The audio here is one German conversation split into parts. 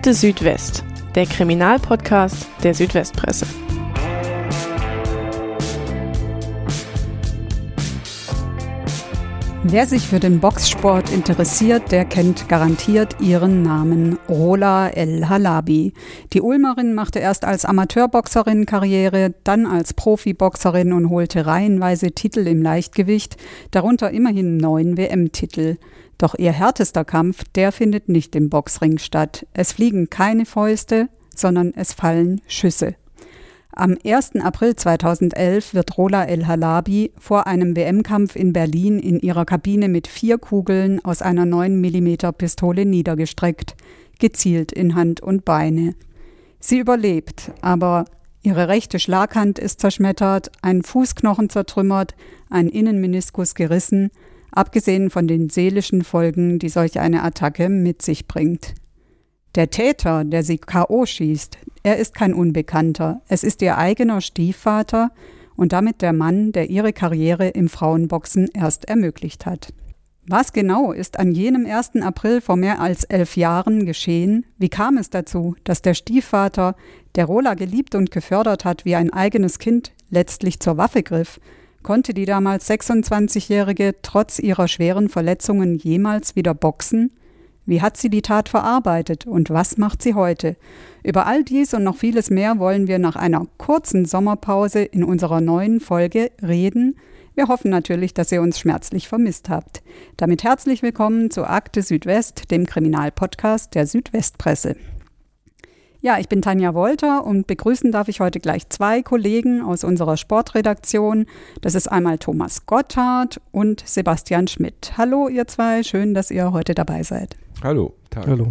Akte Südwest, der Kriminalpodcast der Südwestpresse. Wer sich für den Boxsport interessiert, der kennt garantiert ihren Namen Rola El Halabi. Die Ulmerin machte erst als Amateurboxerin Karriere, dann als Profiboxerin und holte reihenweise Titel im Leichtgewicht, darunter immerhin neun WM-Titel. Doch ihr härtester Kampf, der findet nicht im Boxring statt. Es fliegen keine Fäuste, sondern es fallen Schüsse. Am 1. April 2011 wird Rola El Halabi vor einem WM-Kampf in Berlin in ihrer Kabine mit vier Kugeln aus einer 9 mm Pistole niedergestreckt, gezielt in Hand und Beine. Sie überlebt, aber ihre rechte Schlaghand ist zerschmettert, ein Fußknochen zertrümmert, ein Innenmeniskus gerissen, abgesehen von den seelischen Folgen, die solch eine Attacke mit sich bringt. Der Täter, der sie KO schießt, er ist kein Unbekannter. Es ist ihr eigener Stiefvater und damit der Mann, der ihre Karriere im Frauenboxen erst ermöglicht hat. Was genau ist an jenem 1. April vor mehr als elf Jahren geschehen? Wie kam es dazu, dass der Stiefvater, der Rola geliebt und gefördert hat wie ein eigenes Kind, letztlich zur Waffe griff? Konnte die damals 26-Jährige trotz ihrer schweren Verletzungen jemals wieder boxen? Wie hat sie die Tat verarbeitet und was macht sie heute? Über all dies und noch vieles mehr wollen wir nach einer kurzen Sommerpause in unserer neuen Folge reden. Wir hoffen natürlich, dass ihr uns schmerzlich vermisst habt. Damit herzlich willkommen zu Akte Südwest, dem Kriminalpodcast der Südwestpresse. Ja, ich bin Tanja Wolter und begrüßen darf ich heute gleich zwei Kollegen aus unserer Sportredaktion. Das ist einmal Thomas Gotthard und Sebastian Schmidt. Hallo ihr zwei, schön, dass ihr heute dabei seid. Hallo. Tag. Hallo.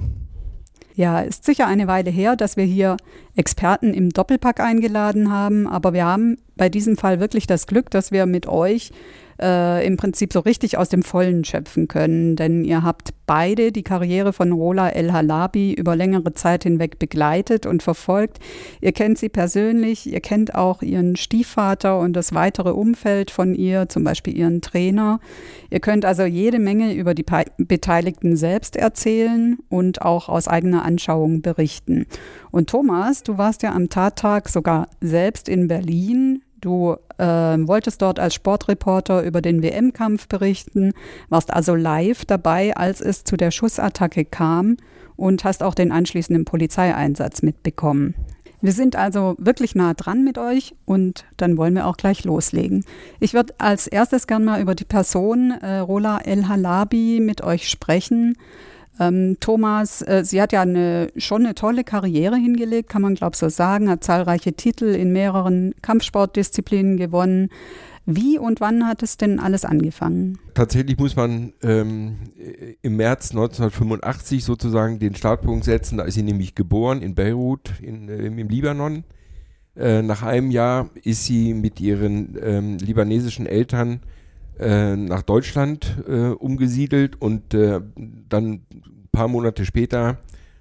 Ja, ist sicher eine Weile her, dass wir hier Experten im Doppelpack eingeladen haben, aber wir haben bei diesem Fall wirklich das Glück, dass wir mit euch äh, im Prinzip so richtig aus dem Vollen schöpfen können. Denn ihr habt beide die Karriere von Rola El Halabi über längere Zeit hinweg begleitet und verfolgt. Ihr kennt sie persönlich, ihr kennt auch ihren Stiefvater und das weitere Umfeld von ihr, zum Beispiel ihren Trainer. Ihr könnt also jede Menge über die Beteiligten selbst erzählen und auch aus eigener Anschauung berichten. Und Thomas, du warst ja am Tattag sogar selbst in Berlin Du äh, wolltest dort als Sportreporter über den WM-Kampf berichten, warst also live dabei, als es zu der Schussattacke kam und hast auch den anschließenden Polizeieinsatz mitbekommen. Wir sind also wirklich nah dran mit euch und dann wollen wir auch gleich loslegen. Ich würde als erstes gern mal über die Person äh, Rola El Halabi mit euch sprechen. Ähm, Thomas, äh, sie hat ja eine, schon eine tolle Karriere hingelegt, kann man glaube ich so sagen, hat zahlreiche Titel in mehreren Kampfsportdisziplinen gewonnen. Wie und wann hat es denn alles angefangen? Tatsächlich muss man ähm, im März 1985 sozusagen den Startpunkt setzen. Da ist sie nämlich geboren in Beirut in, äh, im Libanon. Äh, nach einem Jahr ist sie mit ihren ähm, libanesischen Eltern äh, nach Deutschland äh, umgesiedelt und äh, dann ein paar Monate später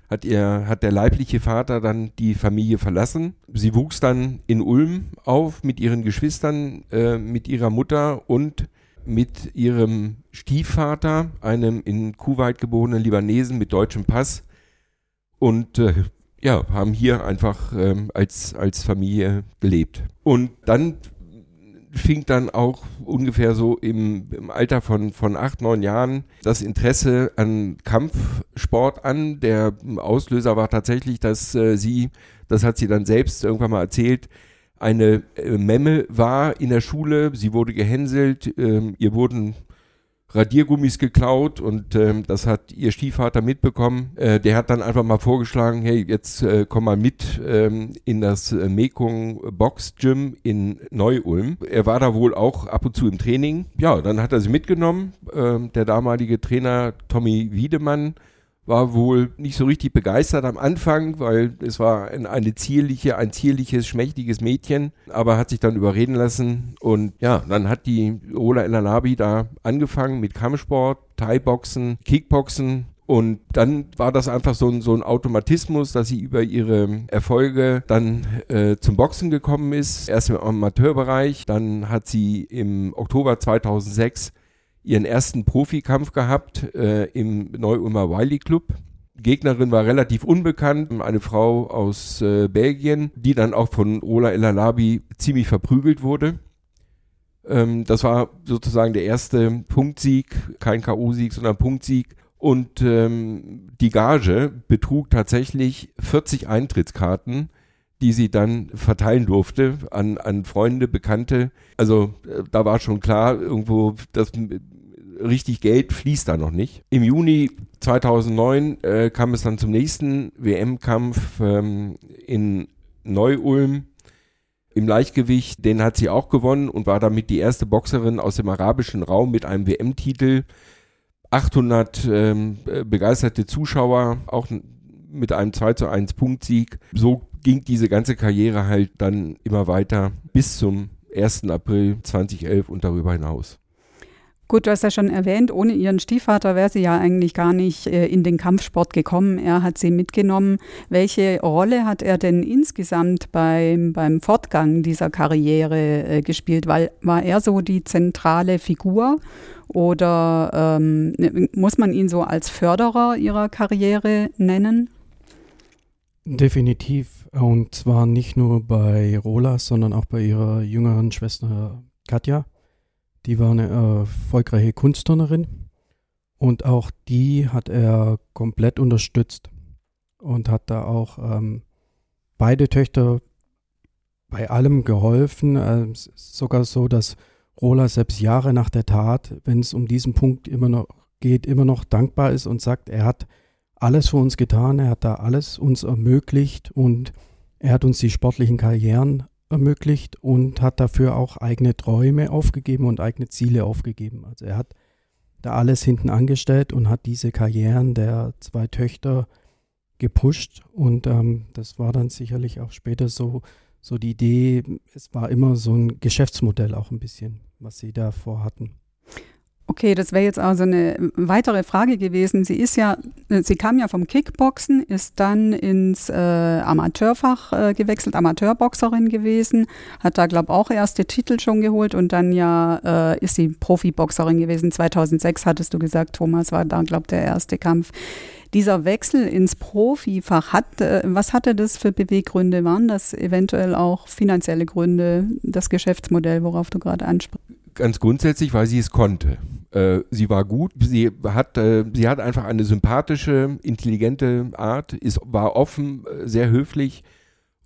hat ihr, hat der leibliche Vater dann die Familie verlassen. Sie wuchs dann in Ulm auf mit ihren Geschwistern, äh, mit ihrer Mutter und mit ihrem Stiefvater, einem in Kuwait geborenen Libanesen mit deutschem Pass. Und äh, ja, haben hier einfach ähm, als, als Familie gelebt. Und dann fing dann auch ungefähr so im, im Alter von, von acht, neun Jahren das Interesse an Kampfsport an. Der Auslöser war tatsächlich, dass äh, sie, das hat sie dann selbst irgendwann mal erzählt, eine äh, Memme war in der Schule, sie wurde gehänselt, äh, ihr wurden Radiergummis geklaut und ähm, das hat ihr Stiefvater mitbekommen. Äh, der hat dann einfach mal vorgeschlagen, hey, jetzt äh, komm mal mit ähm, in das äh, Mekong Box Gym in Neu-Ulm. Er war da wohl auch ab und zu im Training. Ja, dann hat er sie mitgenommen. Ähm, der damalige Trainer Tommy Wiedemann war wohl nicht so richtig begeistert am Anfang, weil es war ein, eine zierliche, ein zierliches, schmächtiges Mädchen, aber hat sich dann überreden lassen und ja, dann hat die Ola Elanabi da angefangen mit Kampfsport, Thai-Boxen, Kickboxen und dann war das einfach so ein, so ein Automatismus, dass sie über ihre Erfolge dann äh, zum Boxen gekommen ist. Erst im Amateurbereich, dann hat sie im Oktober 2006 ihren ersten Profikampf gehabt äh, im Neu-Ulmer Wiley Club. Gegnerin war relativ unbekannt, eine Frau aus äh, Belgien, die dann auch von Ola El Alabi ziemlich verprügelt wurde. Ähm, das war sozusagen der erste Punktsieg, kein K.O.-Sieg, sondern Punktsieg. Und ähm, die Gage betrug tatsächlich 40 Eintrittskarten, die sie dann verteilen durfte an, an Freunde, Bekannte. Also äh, da war schon klar, irgendwo, das richtig Geld fließt da noch nicht. Im Juni 2009 äh, kam es dann zum nächsten WM-Kampf ähm, in Neu-Ulm im Leichtgewicht. Den hat sie auch gewonnen und war damit die erste Boxerin aus dem arabischen Raum mit einem WM-Titel. 800 ähm, begeisterte Zuschauer, auch mit einem 2 zu 1 Punktsieg. So ging diese ganze Karriere halt dann immer weiter bis zum 1. April 2011 und darüber hinaus. Gut, du hast ja schon erwähnt, ohne ihren Stiefvater wäre sie ja eigentlich gar nicht äh, in den Kampfsport gekommen. Er hat sie mitgenommen. Welche Rolle hat er denn insgesamt beim, beim Fortgang dieser Karriere äh, gespielt? Weil, war er so die zentrale Figur oder ähm, ne, muss man ihn so als Förderer ihrer Karriere nennen? Definitiv. Und zwar nicht nur bei Rola, sondern auch bei ihrer jüngeren Schwester Katja. Die war eine erfolgreiche Kunstturnerin und auch die hat er komplett unterstützt und hat da auch ähm, beide Töchter bei allem geholfen. Äh, sogar so, dass Rola selbst Jahre nach der Tat, wenn es um diesen Punkt immer noch geht, immer noch dankbar ist und sagt, er hat alles für uns getan, er hat da alles uns ermöglicht und er hat uns die sportlichen Karrieren ermöglicht und hat dafür auch eigene Träume aufgegeben und eigene Ziele aufgegeben. Also er hat da alles hinten angestellt und hat diese Karrieren der zwei Töchter gepusht und ähm, das war dann sicherlich auch später so, so die Idee, es war immer so ein Geschäftsmodell auch ein bisschen, was sie da vorhatten. Okay, das wäre jetzt also eine weitere Frage gewesen. Sie ist ja, sie kam ja vom Kickboxen, ist dann ins äh, Amateurfach äh, gewechselt, Amateurboxerin gewesen, hat da glaube auch erste Titel schon geholt und dann ja äh, ist sie Profiboxerin gewesen. 2006 hattest du gesagt, Thomas war da glaube der erste Kampf. Dieser Wechsel ins Profifach hat, äh, was hatte das für Beweggründe? Waren das eventuell auch finanzielle Gründe, das Geschäftsmodell, worauf du gerade ansprichst? Ganz grundsätzlich, weil sie es konnte. Äh, sie war gut, sie hat, äh, sie hat einfach eine sympathische, intelligente Art, ist, war offen, äh, sehr höflich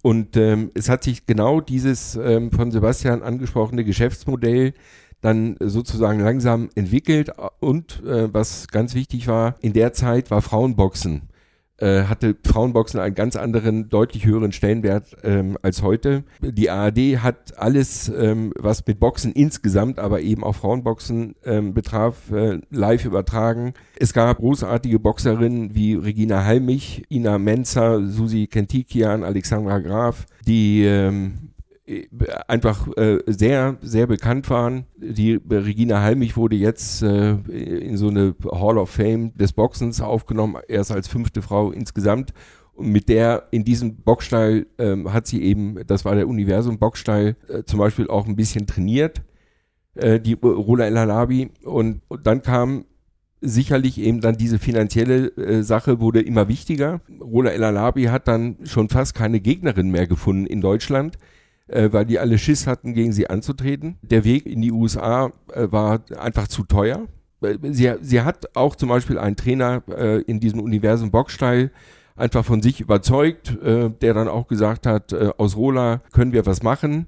und ähm, es hat sich genau dieses ähm, von Sebastian angesprochene Geschäftsmodell dann sozusagen langsam entwickelt und was ganz wichtig war, in der Zeit war Frauenboxen äh, hatte Frauenboxen einen ganz anderen, deutlich höheren Stellenwert ähm, als heute. Die ARD hat alles, ähm, was mit Boxen insgesamt, aber eben auch Frauenboxen ähm, betraf, äh, live übertragen. Es gab großartige Boxerinnen wie Regina Halmich, Ina Menzer, Susi Kentikian, Alexandra Graf, die ähm, einfach äh, sehr, sehr bekannt waren. Die Regina Halmich wurde jetzt äh, in so eine Hall of Fame des Boxens aufgenommen, erst als fünfte Frau insgesamt. Und mit der in diesem Boxstall ähm, hat sie eben, das war der Universum Boxstall, äh, zum Beispiel auch ein bisschen trainiert, äh, die Rola El Halabi. Und, und dann kam sicherlich eben dann diese finanzielle äh, Sache wurde immer wichtiger. Rola El Alabi hat dann schon fast keine Gegnerin mehr gefunden in Deutschland äh, weil die alle Schiss hatten, gegen sie anzutreten. Der Weg in die USA äh, war einfach zu teuer. Äh, sie, sie hat auch zum Beispiel einen Trainer äh, in diesem Universum Boxstall einfach von sich überzeugt, äh, der dann auch gesagt hat, äh, aus Rola können wir was machen.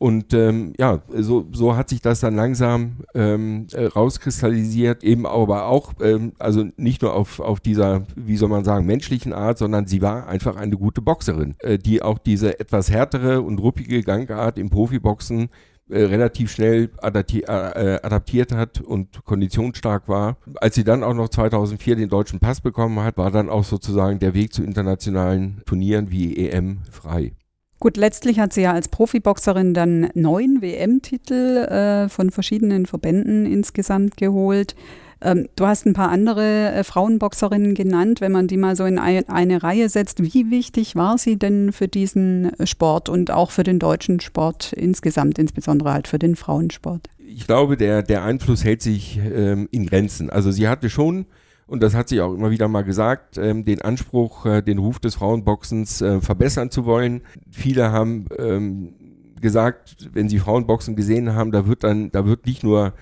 Und ähm, ja, so, so hat sich das dann langsam ähm, äh, rauskristallisiert, eben aber auch, ähm, also nicht nur auf, auf dieser, wie soll man sagen, menschlichen Art, sondern sie war einfach eine gute Boxerin, äh, die auch diese etwas härtere und ruppige Gangart im Profiboxen äh, relativ schnell adapti äh, adaptiert hat und konditionsstark war. Als sie dann auch noch 2004 den deutschen Pass bekommen hat, war dann auch sozusagen der Weg zu internationalen Turnieren wie EM frei. Gut, letztlich hat sie ja als Profiboxerin dann neun WM-Titel äh, von verschiedenen Verbänden insgesamt geholt. Ähm, du hast ein paar andere äh, Frauenboxerinnen genannt, wenn man die mal so in ein, eine Reihe setzt. Wie wichtig war sie denn für diesen Sport und auch für den deutschen Sport insgesamt, insbesondere halt für den Frauensport? Ich glaube, der, der Einfluss hält sich ähm, in Grenzen. Also sie hatte schon und das hat sie auch immer wieder mal gesagt, ähm, den Anspruch, äh, den Ruf des Frauenboxens äh, verbessern zu wollen. Viele haben ähm, gesagt, wenn sie Frauenboxen gesehen haben, da wird dann, da wird nicht nur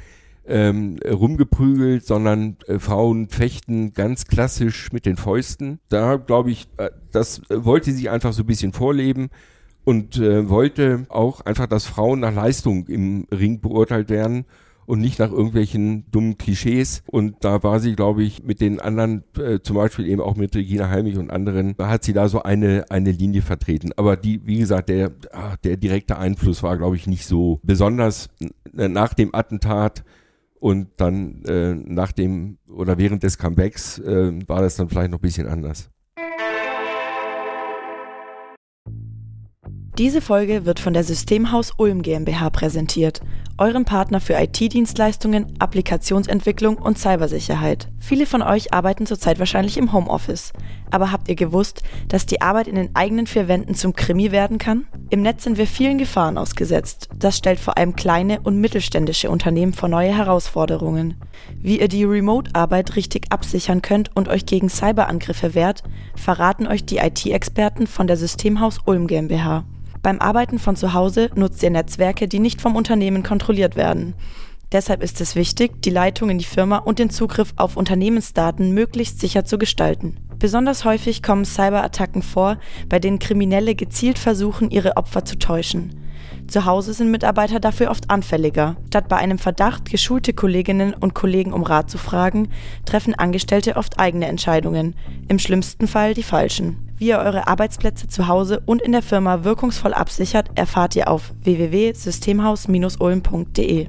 ähm, rumgeprügelt, sondern äh, Frauen fechten ganz klassisch mit den Fäusten. Da glaube ich, äh, das wollte sie einfach so ein bisschen vorleben und äh, wollte auch einfach, dass Frauen nach Leistung im Ring beurteilt werden und nicht nach irgendwelchen dummen Klischees. Und da war sie, glaube ich, mit den anderen, äh, zum Beispiel eben auch mit Regina Heimich und anderen, da hat sie da so eine, eine Linie vertreten. Aber die, wie gesagt, der, ach, der direkte Einfluss war, glaube ich, nicht so besonders nach dem Attentat und dann äh, nach dem oder während des Comebacks äh, war das dann vielleicht noch ein bisschen anders. Diese Folge wird von der Systemhaus Ulm GmbH präsentiert, eurem Partner für IT-Dienstleistungen, Applikationsentwicklung und Cybersicherheit. Viele von euch arbeiten zurzeit wahrscheinlich im Homeoffice. Aber habt ihr gewusst, dass die Arbeit in den eigenen vier Wänden zum Krimi werden kann? Im Netz sind wir vielen Gefahren ausgesetzt. Das stellt vor allem kleine und mittelständische Unternehmen vor neue Herausforderungen. Wie ihr die Remote-Arbeit richtig absichern könnt und euch gegen Cyberangriffe wehrt, verraten euch die IT-Experten von der Systemhaus Ulm GmbH. Beim Arbeiten von zu Hause nutzt ihr Netzwerke, die nicht vom Unternehmen kontrolliert werden. Deshalb ist es wichtig, die Leitung in die Firma und den Zugriff auf Unternehmensdaten möglichst sicher zu gestalten. Besonders häufig kommen Cyberattacken vor, bei denen Kriminelle gezielt versuchen, ihre Opfer zu täuschen. Zu Hause sind Mitarbeiter dafür oft anfälliger. Statt bei einem Verdacht geschulte Kolleginnen und Kollegen um Rat zu fragen, treffen Angestellte oft eigene Entscheidungen, im schlimmsten Fall die falschen. Wie ihr eure Arbeitsplätze zu Hause und in der Firma wirkungsvoll absichert, erfahrt ihr auf www.systemhaus-ulm.de.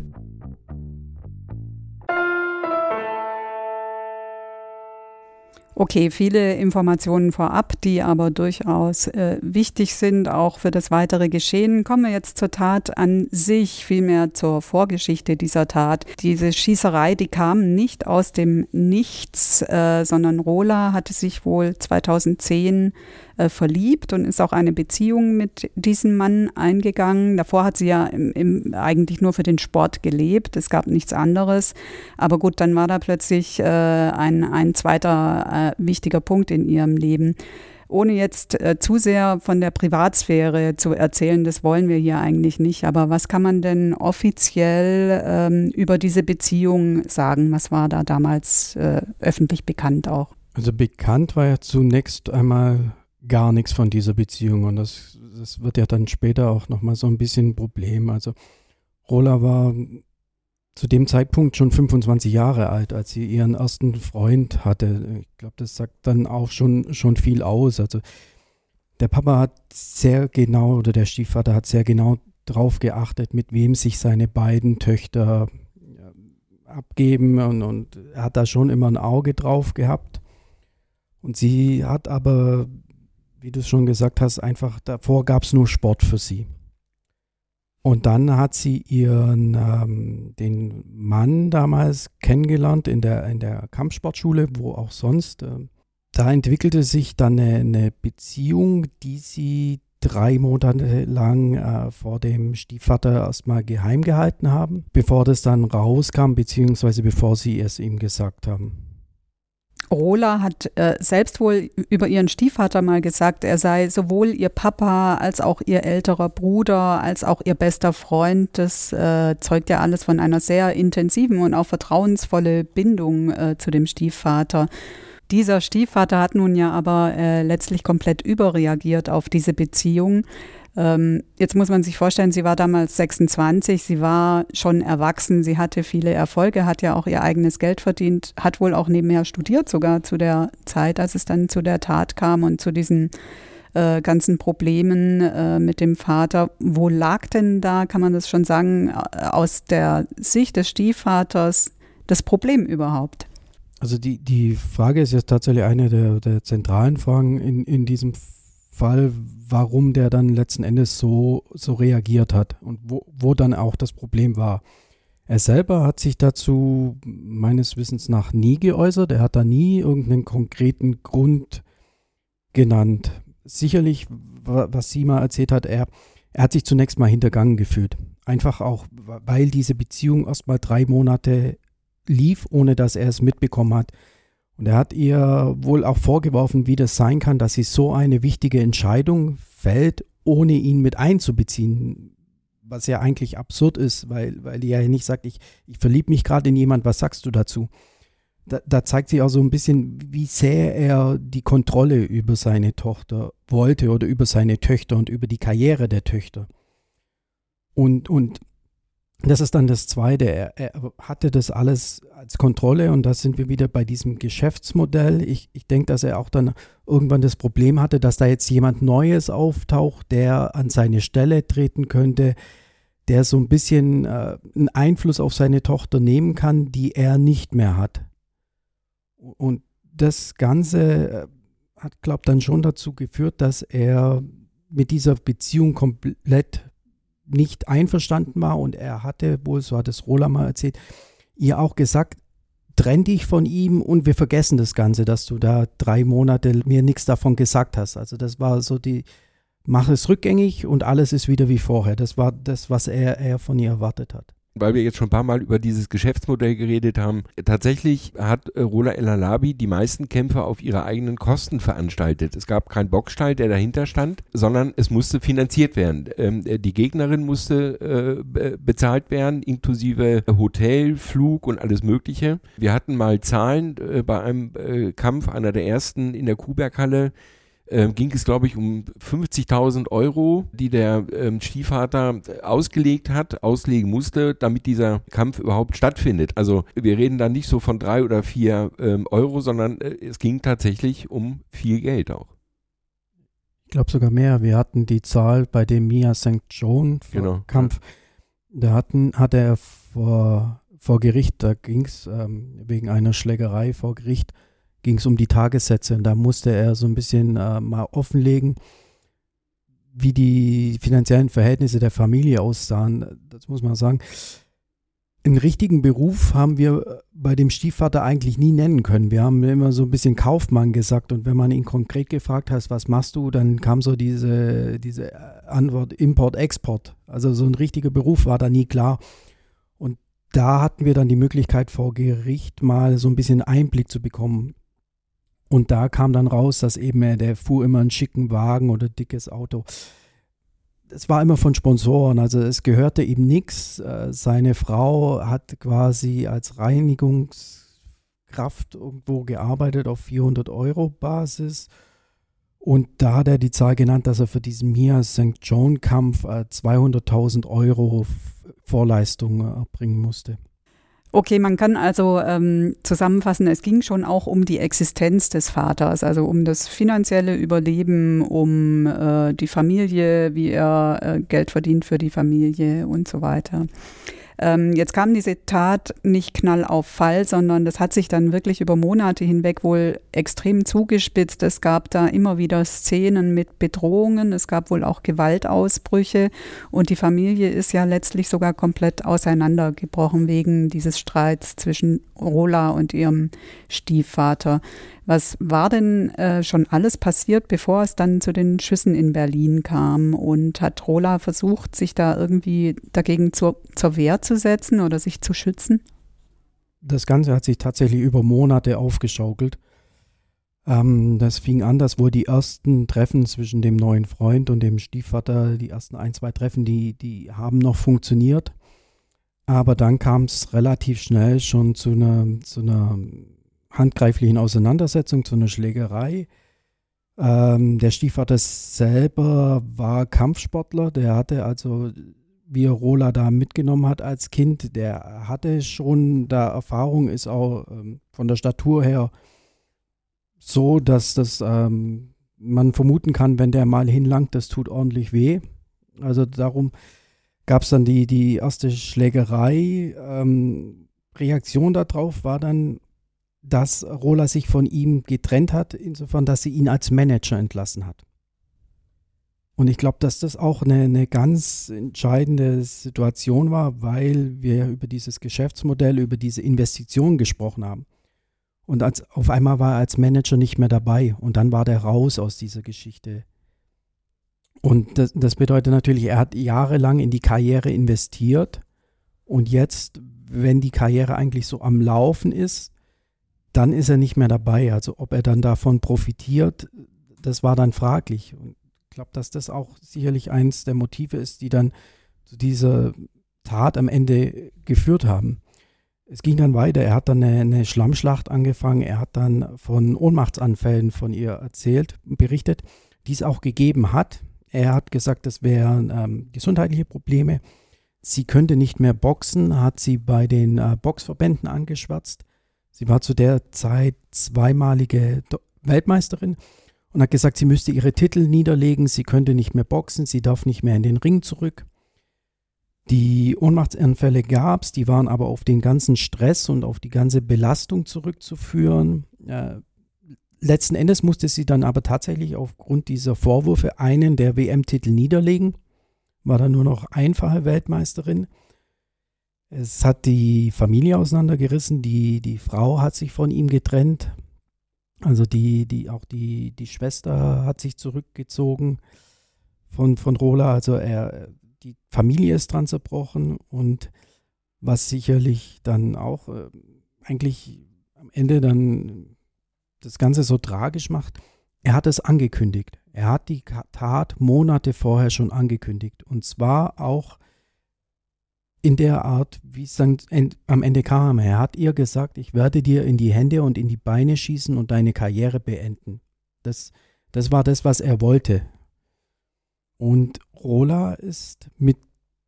Okay, viele Informationen vorab, die aber durchaus äh, wichtig sind, auch für das weitere Geschehen. Kommen wir jetzt zur Tat an sich, vielmehr zur Vorgeschichte dieser Tat. Diese Schießerei, die kam nicht aus dem Nichts, äh, sondern Rola hatte sich wohl 2010 äh, verliebt und ist auch eine Beziehung mit diesem Mann eingegangen. Davor hat sie ja im, im, eigentlich nur für den Sport gelebt. Es gab nichts anderes. Aber gut, dann war da plötzlich äh, ein, ein zweiter äh, wichtiger Punkt in ihrem Leben ohne jetzt äh, zu sehr von der Privatsphäre zu erzählen, das wollen wir hier eigentlich nicht. Aber was kann man denn offiziell ähm, über diese Beziehung sagen? Was war da damals äh, öffentlich bekannt auch? Also bekannt war ja zunächst einmal gar nichts von dieser Beziehung und das, das wird ja dann später auch nochmal so ein bisschen ein Problem. Also Rola war zu dem Zeitpunkt schon 25 Jahre alt, als sie ihren ersten Freund hatte. Ich glaube, das sagt dann auch schon, schon viel aus. Also der Papa hat sehr genau oder der Stiefvater hat sehr genau drauf geachtet, mit wem sich seine beiden Töchter abgeben und, und er hat da schon immer ein Auge drauf gehabt. Und sie hat aber wie du es schon gesagt hast, einfach davor gab es nur Sport für sie. Und dann hat sie ihren ähm, den Mann damals kennengelernt in der, in der Kampfsportschule, wo auch sonst. Äh, da entwickelte sich dann eine, eine, Beziehung, die sie drei Monate lang äh, vor dem Stiefvater erstmal geheim gehalten haben, bevor das dann rauskam, beziehungsweise bevor sie es ihm gesagt haben. Rola hat äh, selbst wohl über ihren Stiefvater mal gesagt, er sei sowohl ihr Papa als auch ihr älterer Bruder, als auch ihr bester Freund. Das äh, zeugt ja alles von einer sehr intensiven und auch vertrauensvolle Bindung äh, zu dem Stiefvater. Dieser Stiefvater hat nun ja aber äh, letztlich komplett überreagiert auf diese Beziehung. Ähm, jetzt muss man sich vorstellen, sie war damals 26, sie war schon erwachsen, sie hatte viele Erfolge, hat ja auch ihr eigenes Geld verdient, hat wohl auch nebenher studiert, sogar zu der Zeit, als es dann zu der Tat kam und zu diesen äh, ganzen Problemen äh, mit dem Vater. Wo lag denn da, kann man das schon sagen, äh, aus der Sicht des Stiefvaters das Problem überhaupt? Also die, die Frage ist jetzt tatsächlich eine der, der zentralen Fragen in, in diesem Fall, warum der dann letzten Endes so, so reagiert hat und wo, wo dann auch das Problem war. Er selber hat sich dazu meines Wissens nach nie geäußert. Er hat da nie irgendeinen konkreten Grund genannt. Sicherlich, was sie erzählt hat, er, er hat sich zunächst mal hintergangen gefühlt. Einfach auch, weil diese Beziehung erst mal drei Monate lief, ohne dass er es mitbekommen hat. Und er hat ihr wohl auch vorgeworfen, wie das sein kann, dass sie so eine wichtige Entscheidung fällt, ohne ihn mit einzubeziehen. Was ja eigentlich absurd ist, weil, weil die ja nicht sagt, ich, ich verliebe mich gerade in jemand, was sagst du dazu? Da, da, zeigt sich auch so ein bisschen, wie sehr er die Kontrolle über seine Tochter wollte oder über seine Töchter und über die Karriere der Töchter. Und, und das ist dann das Zweite. Er, er, hatte das alles als Kontrolle und da sind wir wieder bei diesem Geschäftsmodell. Ich, ich denke, dass er auch dann irgendwann das Problem hatte, dass da jetzt jemand Neues auftaucht, der an seine Stelle treten könnte, der so ein bisschen äh, einen Einfluss auf seine Tochter nehmen kann, die er nicht mehr hat. Und das Ganze äh, hat, glaube ich, dann schon dazu geführt, dass er mit dieser Beziehung komplett nicht einverstanden war und er hatte wohl, so hat es Roland mal erzählt, ihr auch gesagt, trenn dich von ihm und wir vergessen das Ganze, dass du da drei Monate mir nichts davon gesagt hast. Also das war so die, mach es rückgängig und alles ist wieder wie vorher. Das war das, was er, er von ihr erwartet hat weil wir jetzt schon ein paar Mal über dieses Geschäftsmodell geredet haben, tatsächlich hat äh, Rola El Alabi die meisten Kämpfe auf ihre eigenen Kosten veranstaltet. Es gab keinen Boxstall, der dahinter stand, sondern es musste finanziert werden. Ähm, äh, die Gegnerin musste äh, bezahlt werden, inklusive Hotel, Flug und alles Mögliche. Wir hatten mal Zahlen äh, bei einem äh, Kampf, einer der ersten in der Kuhberghalle, ähm, ging es, glaube ich, um 50.000 Euro, die der ähm, Stiefvater ausgelegt hat, auslegen musste, damit dieser Kampf überhaupt stattfindet. Also wir reden da nicht so von drei oder vier ähm, Euro, sondern äh, es ging tatsächlich um viel Geld auch. Ich glaube sogar mehr. Wir hatten die Zahl bei dem Mia St. John genau, Kampf. Da hatten, hatte er vor, vor Gericht, da ging es ähm, wegen einer Schlägerei vor Gericht, ging es um die Tagessätze und da musste er so ein bisschen äh, mal offenlegen, wie die finanziellen Verhältnisse der Familie aussahen. Das muss man sagen. Einen richtigen Beruf haben wir bei dem Stiefvater eigentlich nie nennen können. Wir haben immer so ein bisschen Kaufmann gesagt und wenn man ihn konkret gefragt hat, was machst du, dann kam so diese, diese Antwort Import-Export. Also so ein richtiger Beruf war da nie klar. Und da hatten wir dann die Möglichkeit vor Gericht mal so ein bisschen Einblick zu bekommen. Und da kam dann raus, dass eben er, der fuhr immer einen schicken Wagen oder dickes Auto. Es war immer von Sponsoren, also es gehörte ihm nichts. Äh, seine Frau hat quasi als Reinigungskraft irgendwo gearbeitet auf 400 Euro Basis. Und da hat er die Zahl genannt, dass er für diesen Mia St. John Kampf 200.000 Euro Vorleistung erbringen musste. Okay, man kann also ähm, zusammenfassen, es ging schon auch um die Existenz des Vaters, also um das finanzielle Überleben, um äh, die Familie, wie er äh, Geld verdient für die Familie und so weiter. Ähm, jetzt kam diese Tat nicht knall auf Fall, sondern das hat sich dann wirklich über Monate hinweg wohl extrem zugespitzt. Es gab da immer wieder Szenen mit Bedrohungen, es gab wohl auch Gewaltausbrüche und die Familie ist ja letztlich sogar komplett auseinandergebrochen wegen dieses Streits zwischen Rola und ihrem Stiefvater. Was war denn äh, schon alles passiert, bevor es dann zu den Schüssen in Berlin kam? Und hat Rola versucht, sich da irgendwie dagegen zur, zur Wehr zu setzen oder sich zu schützen? Das Ganze hat sich tatsächlich über Monate aufgeschaukelt. Ähm, das fing an, dass wohl die ersten Treffen zwischen dem neuen Freund und dem Stiefvater, die ersten ein, zwei Treffen, die, die haben noch funktioniert. Aber dann kam es relativ schnell schon zu einer, zu einer handgreiflichen Auseinandersetzung, zu einer Schlägerei. Ähm, der Stiefvater selber war Kampfsportler, der hatte also, wie er Rola da mitgenommen hat als Kind, der hatte schon da Erfahrung, ist auch ähm, von der Statur her so, dass das ähm, man vermuten kann, wenn der mal hinlangt, das tut ordentlich weh. Also darum gab es dann die, die erste Schlägerei. Ähm, Reaktion darauf war dann dass Rola sich von ihm getrennt hat, insofern, dass sie ihn als Manager entlassen hat. Und ich glaube, dass das auch eine, eine, ganz entscheidende Situation war, weil wir über dieses Geschäftsmodell, über diese Investition gesprochen haben. Und als, auf einmal war er als Manager nicht mehr dabei und dann war der raus aus dieser Geschichte. Und das, das bedeutet natürlich, er hat jahrelang in die Karriere investiert und jetzt, wenn die Karriere eigentlich so am Laufen ist, dann ist er nicht mehr dabei. Also ob er dann davon profitiert, das war dann fraglich. Und ich glaube, dass das auch sicherlich eins der Motive ist, die dann zu dieser Tat am Ende geführt haben. Es ging dann weiter. Er hat dann eine, eine Schlammschlacht angefangen. Er hat dann von Ohnmachtsanfällen von ihr erzählt, berichtet, die es auch gegeben hat. Er hat gesagt, das wären ähm, gesundheitliche Probleme. Sie könnte nicht mehr boxen, hat sie bei den äh, Boxverbänden angeschwatzt. Sie war zu der Zeit zweimalige Weltmeisterin und hat gesagt, sie müsste ihre Titel niederlegen, sie könnte nicht mehr boxen, sie darf nicht mehr in den Ring zurück. Die Ohnmachtsanfälle gab es, die waren aber auf den ganzen Stress und auf die ganze Belastung zurückzuführen. Äh, letzten Endes musste sie dann aber tatsächlich aufgrund dieser Vorwürfe einen der WM-Titel niederlegen, war dann nur noch einfache Weltmeisterin. Es hat die Familie auseinandergerissen, die, die Frau hat sich von ihm getrennt. Also die, die, auch die, die Schwester hat sich zurückgezogen von, von Rola. Also er, die Familie ist dran zerbrochen und was sicherlich dann auch äh, eigentlich am Ende dann das Ganze so tragisch macht, er hat es angekündigt. Er hat die Tat Monate vorher schon angekündigt. Und zwar auch in der Art, wie es dann am Ende kam. Er hat ihr gesagt, ich werde dir in die Hände und in die Beine schießen und deine Karriere beenden. Das, das war das, was er wollte. Und Rola ist mit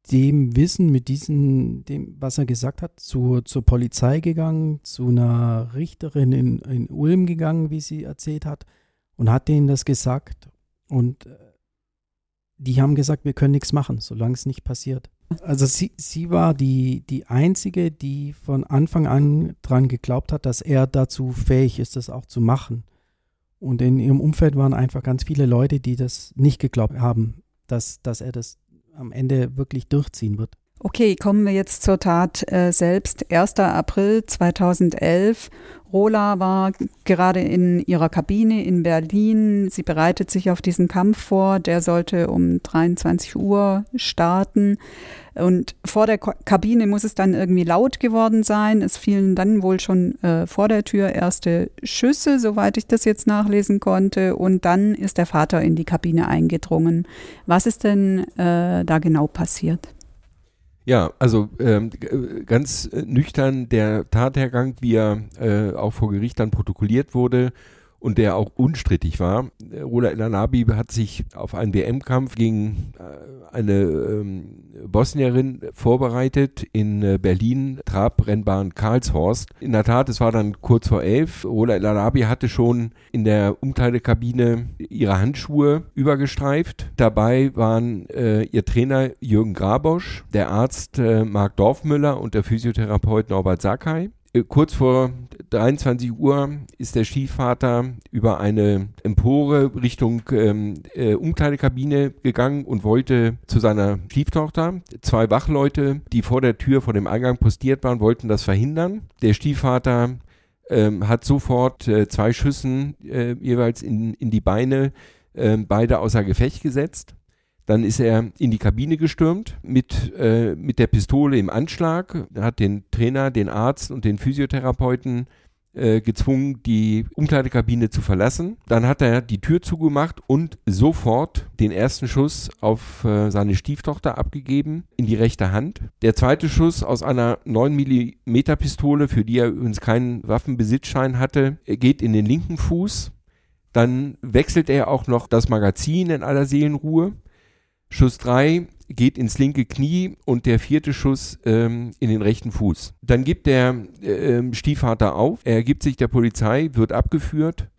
dem Wissen, mit diesem, dem, was er gesagt hat, zu, zur Polizei gegangen, zu einer Richterin in, in Ulm gegangen, wie sie erzählt hat, und hat denen das gesagt. Und äh, die haben gesagt, wir können nichts machen, solange es nicht passiert. Also sie, sie war die, die Einzige, die von Anfang an daran geglaubt hat, dass er dazu fähig ist, das auch zu machen. Und in ihrem Umfeld waren einfach ganz viele Leute, die das nicht geglaubt haben, dass, dass er das am Ende wirklich durchziehen wird. Okay, kommen wir jetzt zur Tat äh, selbst. 1. April 2011. Rola war gerade in ihrer Kabine in Berlin. Sie bereitet sich auf diesen Kampf vor. Der sollte um 23 Uhr starten. Und vor der Kabine muss es dann irgendwie laut geworden sein. Es fielen dann wohl schon äh, vor der Tür erste Schüsse, soweit ich das jetzt nachlesen konnte. Und dann ist der Vater in die Kabine eingedrungen. Was ist denn äh, da genau passiert? Ja, also ähm, ganz nüchtern der Tathergang, wie er äh, auch vor Gericht dann protokolliert wurde, und der auch unstrittig war. Rola El Anabi hat sich auf einen WM-Kampf gegen äh, eine ähm, Bosnierin vorbereitet in äh, Berlin, Trabrennbahn Karlshorst. In der Tat, es war dann kurz vor elf. Rola El Anabi hatte schon in der Umkleidekabine ihre Handschuhe übergestreift. Dabei waren äh, ihr Trainer Jürgen Grabosch, der Arzt äh, Marc Dorfmüller und der Physiotherapeut Norbert Sakai. Äh, kurz vor 23 Uhr ist der Stiefvater über eine Empore Richtung ähm, äh, Umkleidekabine gegangen und wollte zu seiner Stieftochter. Zwei Wachleute, die vor der Tür, vor dem Eingang postiert waren, wollten das verhindern. Der Stiefvater ähm, hat sofort äh, zwei Schüssen äh, jeweils in, in die Beine, äh, beide außer Gefecht gesetzt. Dann ist er in die Kabine gestürmt mit, äh, mit der Pistole im Anschlag, hat den Trainer, den Arzt und den Physiotherapeuten äh, gezwungen, die Umkleidekabine zu verlassen. Dann hat er die Tür zugemacht und sofort den ersten Schuss auf äh, seine Stieftochter abgegeben in die rechte Hand. Der zweite Schuss aus einer 9 mm Pistole, für die er übrigens keinen Waffenbesitzschein hatte, geht in den linken Fuß. Dann wechselt er auch noch das Magazin in aller Seelenruhe. Schuss 3 geht ins linke Knie und der vierte Schuss ähm, in den rechten Fuß. Dann gibt der äh, Stiefvater auf, er gibt sich der Polizei, wird abgeführt.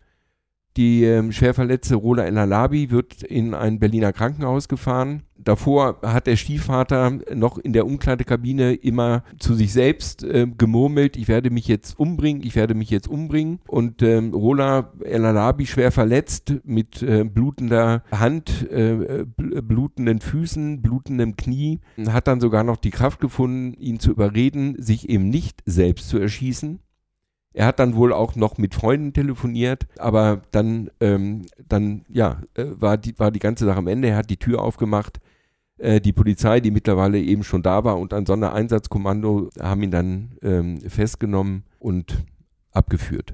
Die ähm, schwerverletzte Rola El Alabi wird in ein Berliner Krankenhaus gefahren. Davor hat der Stiefvater noch in der Umkleidekabine immer zu sich selbst äh, gemurmelt, ich werde mich jetzt umbringen, ich werde mich jetzt umbringen. Und ähm, Rola El Alabi schwer verletzt mit äh, blutender Hand, äh, blutenden Füßen, blutendem Knie, hat dann sogar noch die Kraft gefunden, ihn zu überreden, sich eben nicht selbst zu erschießen. Er hat dann wohl auch noch mit Freunden telefoniert, aber dann, ähm, dann ja, äh, war, die, war die ganze Sache am Ende. Er hat die Tür aufgemacht. Äh, die Polizei, die mittlerweile eben schon da war und ein Sondereinsatzkommando haben ihn dann ähm, festgenommen und abgeführt.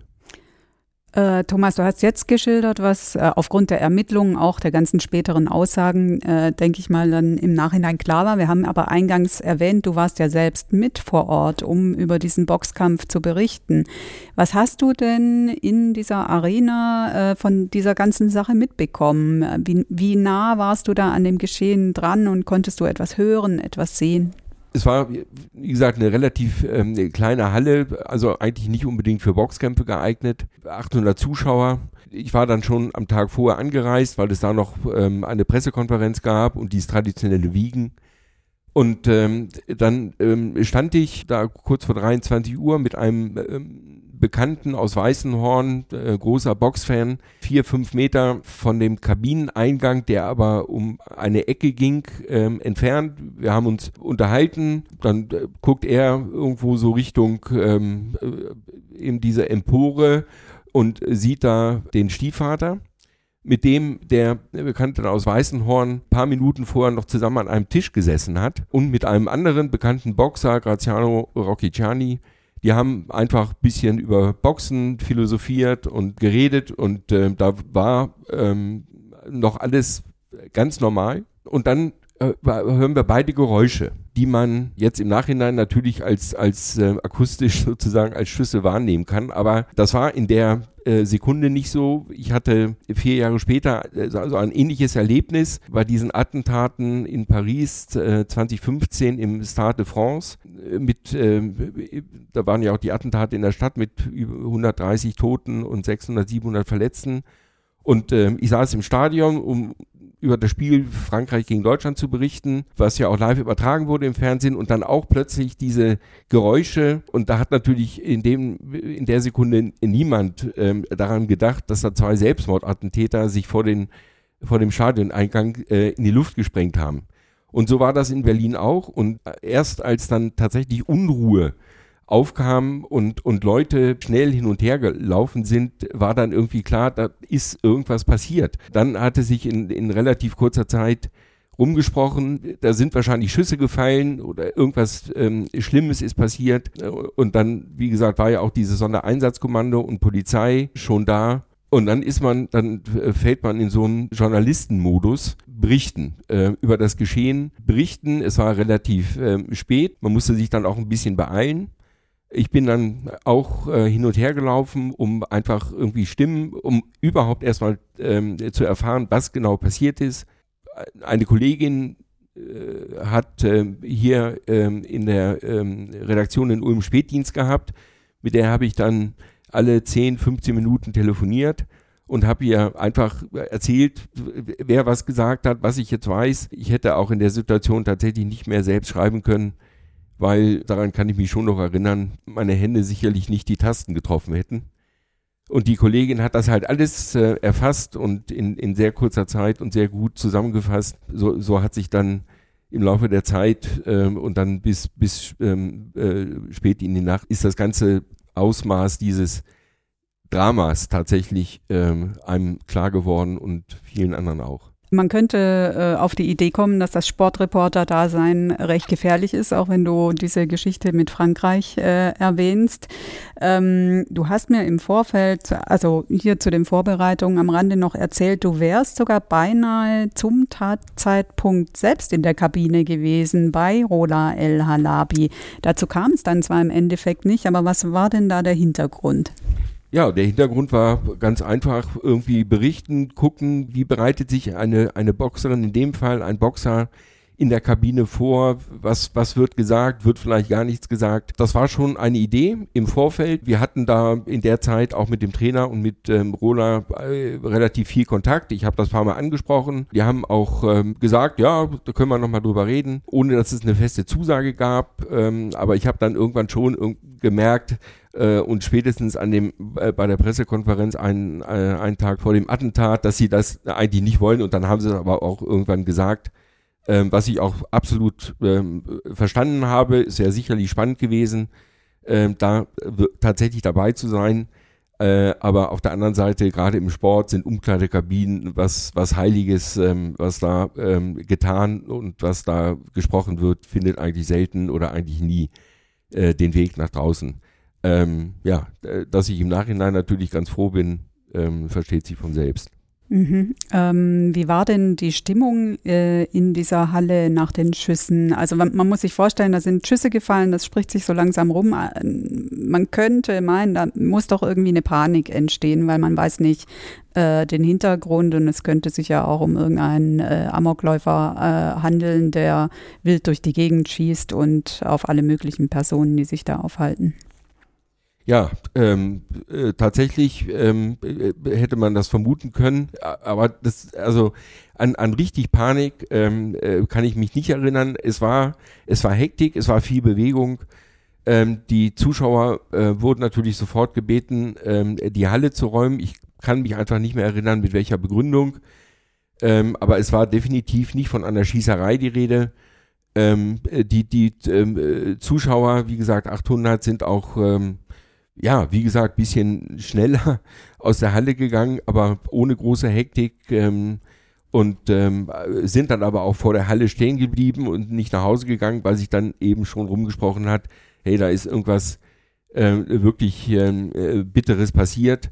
Äh, Thomas, du hast jetzt geschildert, was äh, aufgrund der Ermittlungen, auch der ganzen späteren Aussagen, äh, denke ich mal, dann im Nachhinein klar war. Wir haben aber eingangs erwähnt, du warst ja selbst mit vor Ort, um über diesen Boxkampf zu berichten. Was hast du denn in dieser Arena äh, von dieser ganzen Sache mitbekommen? Wie, wie nah warst du da an dem Geschehen dran und konntest du etwas hören, etwas sehen? Es war, wie gesagt, eine relativ ähm, eine kleine Halle, also eigentlich nicht unbedingt für Boxkämpfe geeignet. 800 Zuschauer. Ich war dann schon am Tag vorher angereist, weil es da noch ähm, eine Pressekonferenz gab und dieses traditionelle Wiegen. Und ähm, dann ähm, stand ich da kurz vor 23 Uhr mit einem ähm, Bekannten aus Weißenhorn, äh, großer Boxfan, vier, fünf Meter von dem Kabineneingang, der aber um eine Ecke ging, ähm, entfernt. Wir haben uns unterhalten, dann äh, guckt er irgendwo so Richtung ähm, äh, eben diese Empore und sieht da den Stiefvater mit dem der Bekannte aus Weißenhorn paar Minuten vorher noch zusammen an einem Tisch gesessen hat und mit einem anderen bekannten Boxer, Graziano Rocchiciani, die haben einfach ein bisschen über Boxen philosophiert und geredet und äh, da war ähm, noch alles ganz normal. Und dann äh, hören wir beide Geräusche, die man jetzt im Nachhinein natürlich als, als äh, akustisch sozusagen als Schüsse wahrnehmen kann. Aber das war in der äh, Sekunde nicht so. Ich hatte vier Jahre später also ein ähnliches Erlebnis bei diesen Attentaten in Paris äh, 2015 im Stade de France. Äh, mit, äh, da waren ja auch die Attentate in der Stadt mit über 130 Toten und 600, 700 Verletzten. Und äh, ich saß im Stadion, um über das Spiel Frankreich gegen Deutschland zu berichten, was ja auch live übertragen wurde im Fernsehen. Und dann auch plötzlich diese Geräusche. Und da hat natürlich in dem in der Sekunde niemand ähm, daran gedacht, dass da zwei Selbstmordattentäter sich vor den vor dem Stadioneingang äh, in die Luft gesprengt haben. Und so war das in Berlin auch. Und erst als dann tatsächlich Unruhe aufkam und, und Leute schnell hin und her gelaufen sind, war dann irgendwie klar, da ist irgendwas passiert. Dann hatte sich in, in relativ kurzer Zeit rumgesprochen, da sind wahrscheinlich Schüsse gefallen oder irgendwas ähm, Schlimmes ist passiert. Und dann, wie gesagt, war ja auch dieses Sondereinsatzkommando und Polizei schon da. Und dann ist man, dann fällt man in so einen Journalistenmodus, berichten äh, über das Geschehen, berichten. Es war relativ äh, spät, man musste sich dann auch ein bisschen beeilen. Ich bin dann auch äh, hin und her gelaufen, um einfach irgendwie Stimmen, um überhaupt erstmal ähm, zu erfahren, was genau passiert ist. Eine Kollegin äh, hat äh, hier ähm, in der ähm, Redaktion in Ulm Spätdienst gehabt. Mit der habe ich dann alle 10, 15 Minuten telefoniert und habe ihr einfach erzählt, wer was gesagt hat, was ich jetzt weiß. Ich hätte auch in der Situation tatsächlich nicht mehr selbst schreiben können weil daran kann ich mich schon noch erinnern, meine Hände sicherlich nicht die Tasten getroffen hätten. Und die Kollegin hat das halt alles äh, erfasst und in, in sehr kurzer Zeit und sehr gut zusammengefasst. So, so hat sich dann im Laufe der Zeit ähm, und dann bis, bis ähm, äh, spät in die Nacht ist das ganze Ausmaß dieses Dramas tatsächlich ähm, einem klar geworden und vielen anderen auch. Man könnte äh, auf die Idee kommen, dass das Sportreporter-Dasein recht gefährlich ist, auch wenn du diese Geschichte mit Frankreich äh, erwähnst. Ähm, du hast mir im Vorfeld, also hier zu den Vorbereitungen am Rande noch erzählt, du wärst sogar beinahe zum Tatzeitpunkt selbst in der Kabine gewesen bei Rola El Halabi. Dazu kam es dann zwar im Endeffekt nicht, aber was war denn da der Hintergrund? Ja, der Hintergrund war ganz einfach, irgendwie berichten, gucken, wie bereitet sich eine, eine Boxerin, in dem Fall ein Boxer, in der Kabine vor, was, was wird gesagt, wird vielleicht gar nichts gesagt. Das war schon eine Idee im Vorfeld. Wir hatten da in der Zeit auch mit dem Trainer und mit ähm, Rola äh, relativ viel Kontakt. Ich habe das paar Mal angesprochen. Die haben auch ähm, gesagt, ja, da können wir nochmal drüber reden, ohne dass es eine feste Zusage gab. Ähm, aber ich habe dann irgendwann schon gemerkt, äh, und spätestens an dem äh, bei der Pressekonferenz einen, äh, einen Tag vor dem Attentat, dass sie das eigentlich nicht wollen und dann haben sie es aber auch irgendwann gesagt ähm, was ich auch absolut ähm, verstanden habe, ist ja sicherlich spannend gewesen, ähm, da tatsächlich dabei zu sein. Äh, aber auf der anderen Seite, gerade im Sport, sind Umkleidekabinen was, was Heiliges, ähm, was da ähm, getan und was da gesprochen wird, findet eigentlich selten oder eigentlich nie äh, den Weg nach draußen. ähm, ja, äh, dass ich im Nachhinein natürlich ganz froh bin, ähm, versteht sich von selbst. Mhm. Ähm, wie war denn die Stimmung äh, in dieser Halle nach den Schüssen? Also man, man, muss sich vorstellen, da sind Schüsse gefallen, das spricht sich so langsam rum. Äh, man könnte meinen, da muss doch irgendwie eine Panik entstehen, weil man weiß nicht äh, den Hintergrund und es könnte sich ja auch um irgendeinen äh, Amokläufer äh, handeln, der wild durch die Gegend schießt und auf alle möglichen Personen, die sich da aufhalten. Ja, ähm, äh, tatsächlich ähm, äh, hätte man das vermuten können, aber das, also an, an richtig Panik ähm, äh, kann ich mich nicht erinnern. Es war, es war Hektik, es war viel Bewegung. Ähm, die Zuschauer äh, wurden natürlich sofort gebeten, ähm, die Halle zu räumen. Ich kann mich einfach nicht mehr erinnern, mit welcher Begründung. Ähm, aber es war definitiv nicht von einer Schießerei die Rede. Ähm, die die ähm, äh, Zuschauer, wie gesagt, 800 sind auch ähm, ja, wie gesagt, bisschen schneller aus der Halle gegangen, aber ohne große Hektik ähm, und ähm, sind dann aber auch vor der Halle stehen geblieben und nicht nach Hause gegangen, weil sich dann eben schon rumgesprochen hat, hey, da ist irgendwas äh, wirklich ähm, äh, Bitteres passiert.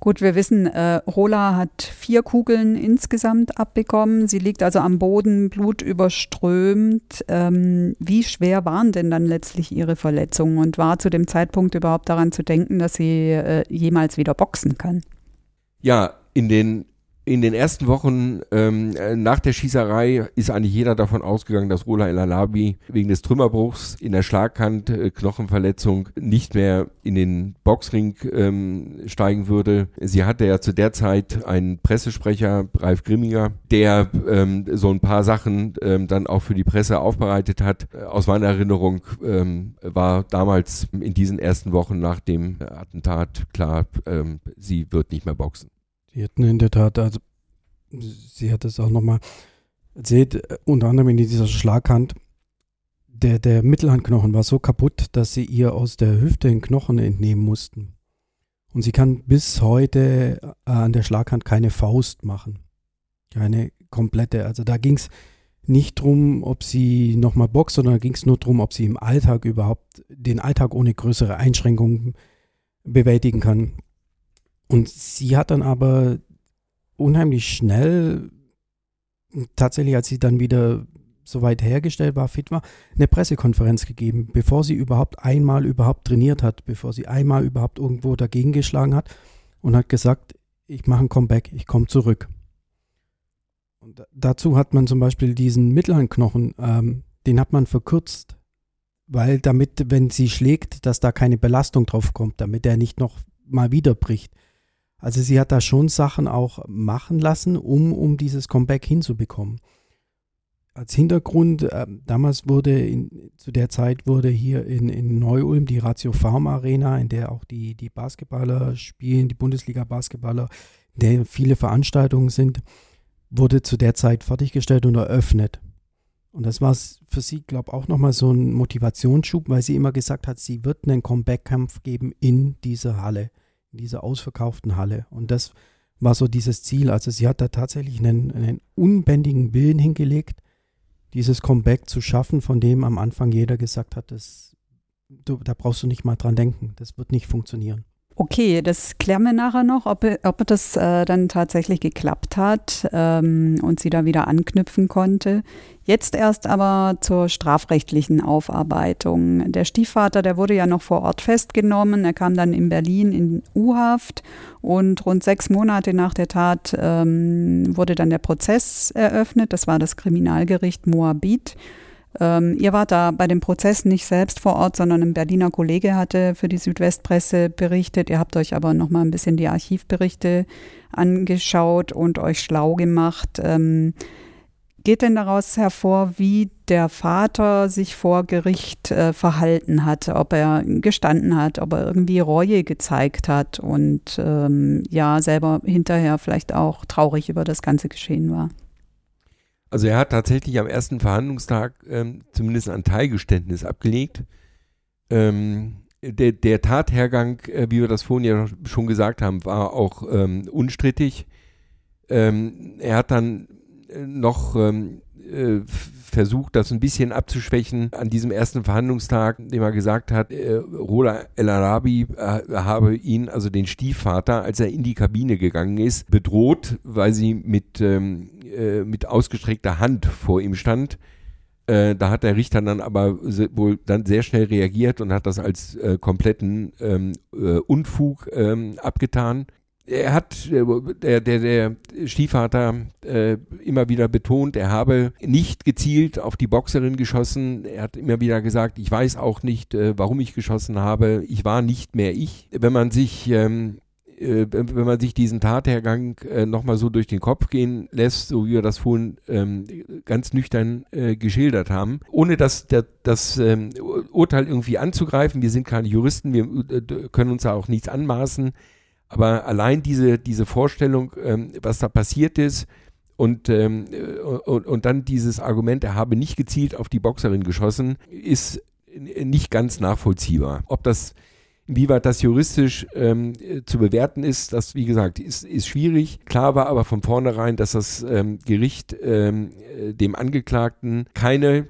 Gut, wir wissen, äh, Rola hat vier Kugeln insgesamt abbekommen. Sie liegt also am Boden, blutüberströmt. Ähm, wie schwer waren denn dann letztlich ihre Verletzungen und war zu dem Zeitpunkt überhaupt daran zu denken, dass sie äh, jemals wieder boxen kann? Ja, in den in den ersten Wochen ähm, äh, nach der Schießerei ist eigentlich jeder davon ausgegangen, dass Rola El Alabi wegen des Trümmerbruchs in der Schlaghand, äh, Knochenverletzung nicht mehr in den Boxring ähm, steigen würde. Sie hatte ja zu der Zeit einen Pressesprecher, Ralf Grimminger, der ähm, so ein paar Sachen ähm, dann auch für die Presse aufbereitet hat. Aus meiner Erinnerung ähm, war damals in diesen ersten Wochen nach dem Attentat klar, ähm, sie wird nicht mehr boxen. Die hätten in der Tat, also sie hat es auch nochmal erzählt, äh, unter anderem in dieser Schlaghand, der, der Mittelhandknochen war so kaputt, dass sie ihr aus der Hüfte den Knochen entnehmen mussten. Und sie kann bis heute äh, an der Schlaghand keine Faust machen. Keine komplette. Also da ging es nicht drum, ob sie nochmal boxt, sondern da ging es nur darum, ob sie im Alltag überhaupt den Alltag ohne größere Einschränkungen bewältigen kann. Und sie hat dann aber unheimlich schnell, tatsächlich als sie dann wieder so weit hergestellt war, fit war, eine Pressekonferenz gegeben, bevor sie überhaupt einmal überhaupt trainiert hat, bevor sie einmal überhaupt irgendwo dagegen geschlagen hat und hat gesagt, ich mache ein Comeback, ich komme zurück. Und dazu hat man zum Beispiel diesen Mittelhandknochen, ähm, den hat man verkürzt, weil damit, wenn sie schlägt, dass da keine Belastung drauf kommt, damit er nicht noch mal wieder bricht. Also sie hat da schon Sachen auch machen lassen, um, um dieses Comeback hinzubekommen. Als Hintergrund, äh, damals wurde in, zu der Zeit wurde hier in, in Neu-Ulm die Ratio Farm Arena, in der auch die, die Basketballer spielen, die Bundesliga-Basketballer, in der viele Veranstaltungen sind, wurde zu der Zeit fertiggestellt und eröffnet. Und das war für sie, glaube ich, auch nochmal so ein Motivationsschub, weil sie immer gesagt hat, sie wird einen Comeback-Kampf geben in dieser Halle in dieser ausverkauften Halle. Und das war so dieses Ziel. Also sie hat da tatsächlich einen, einen unbändigen Willen hingelegt, dieses Comeback zu schaffen, von dem am Anfang jeder gesagt hat, das, du, da brauchst du nicht mal dran denken, das wird nicht funktionieren. Okay, das klären wir nachher noch, ob, ob das äh, dann tatsächlich geklappt hat ähm, und sie da wieder anknüpfen konnte. Jetzt erst aber zur strafrechtlichen Aufarbeitung. Der Stiefvater, der wurde ja noch vor Ort festgenommen. Er kam dann in Berlin in U-Haft und rund sechs Monate nach der Tat ähm, wurde dann der Prozess eröffnet. Das war das Kriminalgericht Moabit. Ähm, ihr wart da bei dem Prozess nicht selbst vor Ort, sondern ein Berliner Kollege hatte für die Südwestpresse berichtet. Ihr habt euch aber noch mal ein bisschen die Archivberichte angeschaut und euch schlau gemacht. Ähm, geht denn daraus hervor, wie der Vater sich vor Gericht äh, verhalten hat, ob er gestanden hat, ob er irgendwie Reue gezeigt hat und ähm, ja, selber hinterher vielleicht auch traurig über das ganze Geschehen war? Also er hat tatsächlich am ersten Verhandlungstag ähm, zumindest ein Teilgeständnis abgelegt. Ähm, der, der, Tathergang, äh, wie wir das vorhin ja schon gesagt haben, war auch ähm, unstrittig. Ähm, er hat dann äh, noch ähm, äh, versucht, das ein bisschen abzuschwächen an diesem ersten Verhandlungstag, indem er gesagt hat, äh, Rola El Arabi äh, habe ihn, also den Stiefvater, als er in die Kabine gegangen ist, bedroht, weil sie mit, ähm, äh, mit ausgestreckter Hand vor ihm stand. Äh, da hat der Richter dann aber wohl dann sehr schnell reagiert und hat das als äh, kompletten ähm, äh, Unfug ähm, abgetan er hat, äh, der, der, der Stiefvater, äh, immer wieder betont, er habe nicht gezielt auf die Boxerin geschossen. Er hat immer wieder gesagt, ich weiß auch nicht, äh, warum ich geschossen habe. Ich war nicht mehr ich. Wenn man sich, ähm, äh, wenn man sich diesen Tathergang äh, nochmal so durch den Kopf gehen lässt, so wie wir das vorhin ähm, ganz nüchtern äh, geschildert haben, ohne das, der, das ähm, Urteil irgendwie anzugreifen, wir sind keine Juristen, wir können uns da auch nichts anmaßen, aber allein diese, diese Vorstellung, ähm, was da passiert ist, und, ähm, und, und dann dieses Argument, er habe nicht gezielt auf die Boxerin geschossen, ist nicht ganz nachvollziehbar. Ob das, inwieweit das juristisch ähm, zu bewerten ist, das, wie gesagt, ist, ist schwierig. Klar war aber von vornherein, dass das ähm, Gericht ähm, dem Angeklagten keine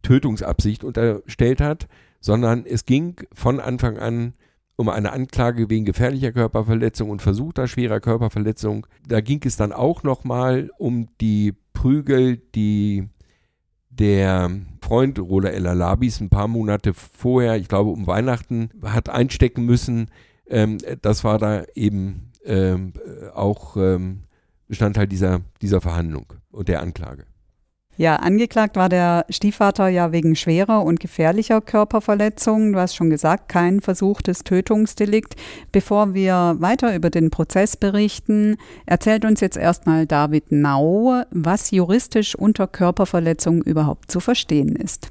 Tötungsabsicht unterstellt hat, sondern es ging von Anfang an um eine Anklage wegen gefährlicher Körperverletzung und versuchter schwerer Körperverletzung. Da ging es dann auch nochmal um die Prügel, die der Freund Rola El Alabis ein paar Monate vorher, ich glaube um Weihnachten, hat einstecken müssen. Ähm, das war da eben ähm, auch ähm, Bestandteil dieser, dieser Verhandlung und der Anklage. Ja, angeklagt war der Stiefvater ja wegen schwerer und gefährlicher Körperverletzung. Du hast schon gesagt, kein versuchtes Tötungsdelikt. Bevor wir weiter über den Prozess berichten, erzählt uns jetzt erstmal David Nau, was juristisch unter Körperverletzung überhaupt zu verstehen ist.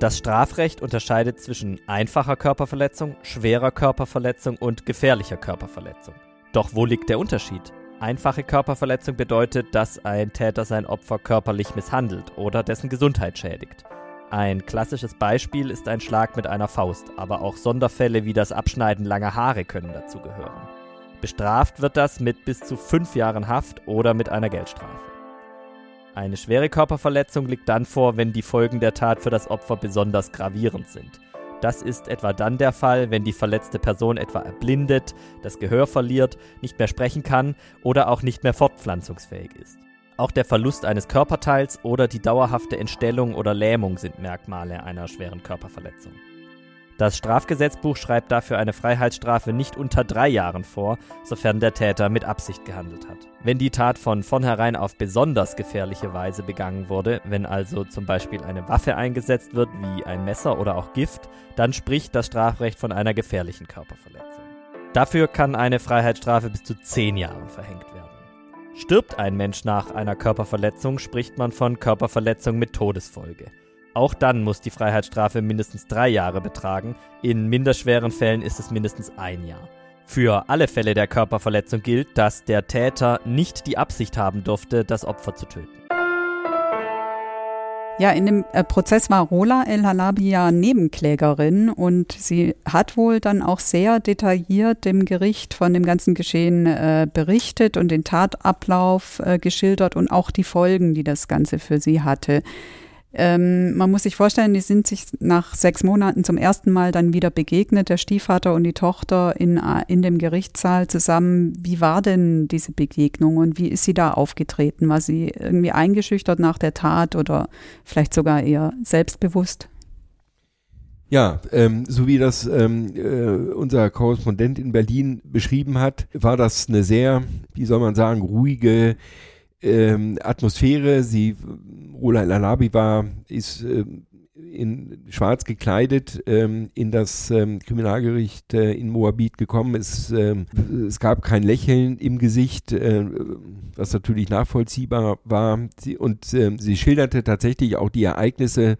Das Strafrecht unterscheidet zwischen einfacher Körperverletzung, schwerer Körperverletzung und gefährlicher Körperverletzung. Doch wo liegt der Unterschied? Einfache Körperverletzung bedeutet, dass ein Täter sein Opfer körperlich misshandelt oder dessen Gesundheit schädigt. Ein klassisches Beispiel ist ein Schlag mit einer Faust, aber auch Sonderfälle wie das Abschneiden langer Haare können dazu gehören. Bestraft wird das mit bis zu fünf Jahren Haft oder mit einer Geldstrafe. Eine schwere Körperverletzung liegt dann vor, wenn die Folgen der Tat für das Opfer besonders gravierend sind. Das ist etwa dann der Fall, wenn die verletzte Person etwa erblindet, das Gehör verliert, nicht mehr sprechen kann oder auch nicht mehr fortpflanzungsfähig ist. Auch der Verlust eines Körperteils oder die dauerhafte Entstellung oder Lähmung sind Merkmale einer schweren Körperverletzung. Das Strafgesetzbuch schreibt dafür eine Freiheitsstrafe nicht unter drei Jahren vor, sofern der Täter mit Absicht gehandelt hat. Wenn die Tat von vornherein auf besonders gefährliche Weise begangen wurde, wenn also zum Beispiel eine Waffe eingesetzt wird, wie ein Messer oder auch Gift, dann spricht das Strafrecht von einer gefährlichen Körperverletzung. Dafür kann eine Freiheitsstrafe bis zu zehn Jahren verhängt werden. Stirbt ein Mensch nach einer Körperverletzung, spricht man von Körperverletzung mit Todesfolge. Auch dann muss die Freiheitsstrafe mindestens drei Jahre betragen, in minderschweren Fällen ist es mindestens ein Jahr. Für alle Fälle der Körperverletzung gilt, dass der Täter nicht die Absicht haben durfte, das Opfer zu töten. Ja, in dem äh, Prozess war Rola El Halabi ja Nebenklägerin und sie hat wohl dann auch sehr detailliert dem Gericht von dem ganzen Geschehen äh, berichtet und den Tatablauf äh, geschildert und auch die Folgen, die das Ganze für sie hatte. Ähm, man muss sich vorstellen, die sind sich nach sechs Monaten zum ersten Mal dann wieder begegnet, der Stiefvater und die Tochter in, in dem Gerichtssaal zusammen. Wie war denn diese Begegnung und wie ist sie da aufgetreten? War sie irgendwie eingeschüchtert nach der Tat oder vielleicht sogar eher selbstbewusst? Ja, ähm, so wie das ähm, äh, unser Korrespondent in Berlin beschrieben hat, war das eine sehr, wie soll man sagen, ruhige ähm, Atmosphäre. Sie, Rola El war, ist äh, in schwarz gekleidet ähm, in das ähm, Kriminalgericht äh, in Moabit gekommen. Es, ähm, es gab kein Lächeln im Gesicht, äh, was natürlich nachvollziehbar war. Sie, und äh, sie schilderte tatsächlich auch die Ereignisse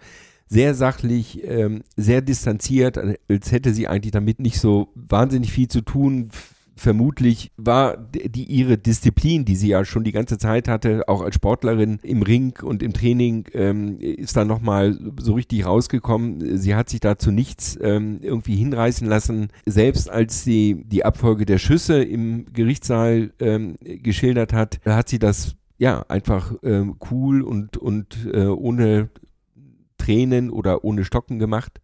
sehr sachlich, ähm, sehr distanziert, als hätte sie eigentlich damit nicht so wahnsinnig viel zu tun vermutlich war die ihre Disziplin, die sie ja schon die ganze Zeit hatte, auch als Sportlerin im Ring und im Training, ähm, ist da nochmal so richtig rausgekommen. Sie hat sich dazu nichts ähm, irgendwie hinreißen lassen. Selbst als sie die Abfolge der Schüsse im Gerichtssaal ähm, geschildert hat, hat sie das ja einfach ähm, cool und, und äh, ohne Tränen oder ohne Stocken gemacht.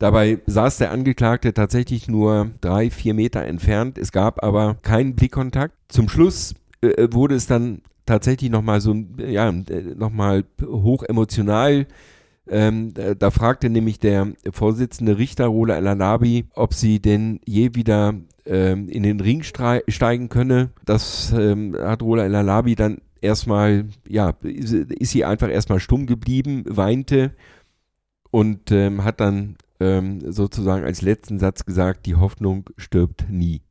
Dabei saß der Angeklagte tatsächlich nur drei, vier Meter entfernt. Es gab aber keinen Blickkontakt. Zum Schluss äh, wurde es dann tatsächlich nochmal so, ja, nochmal hoch emotional. Ähm, da fragte nämlich der Vorsitzende Richter Rola El ob sie denn je wieder ähm, in den Ring steigen könne. Das ähm, hat Rola El dann erstmal, ja, ist sie einfach erstmal stumm geblieben, weinte und ähm, hat dann ähm, sozusagen als letzten Satz gesagt, die Hoffnung stirbt nie.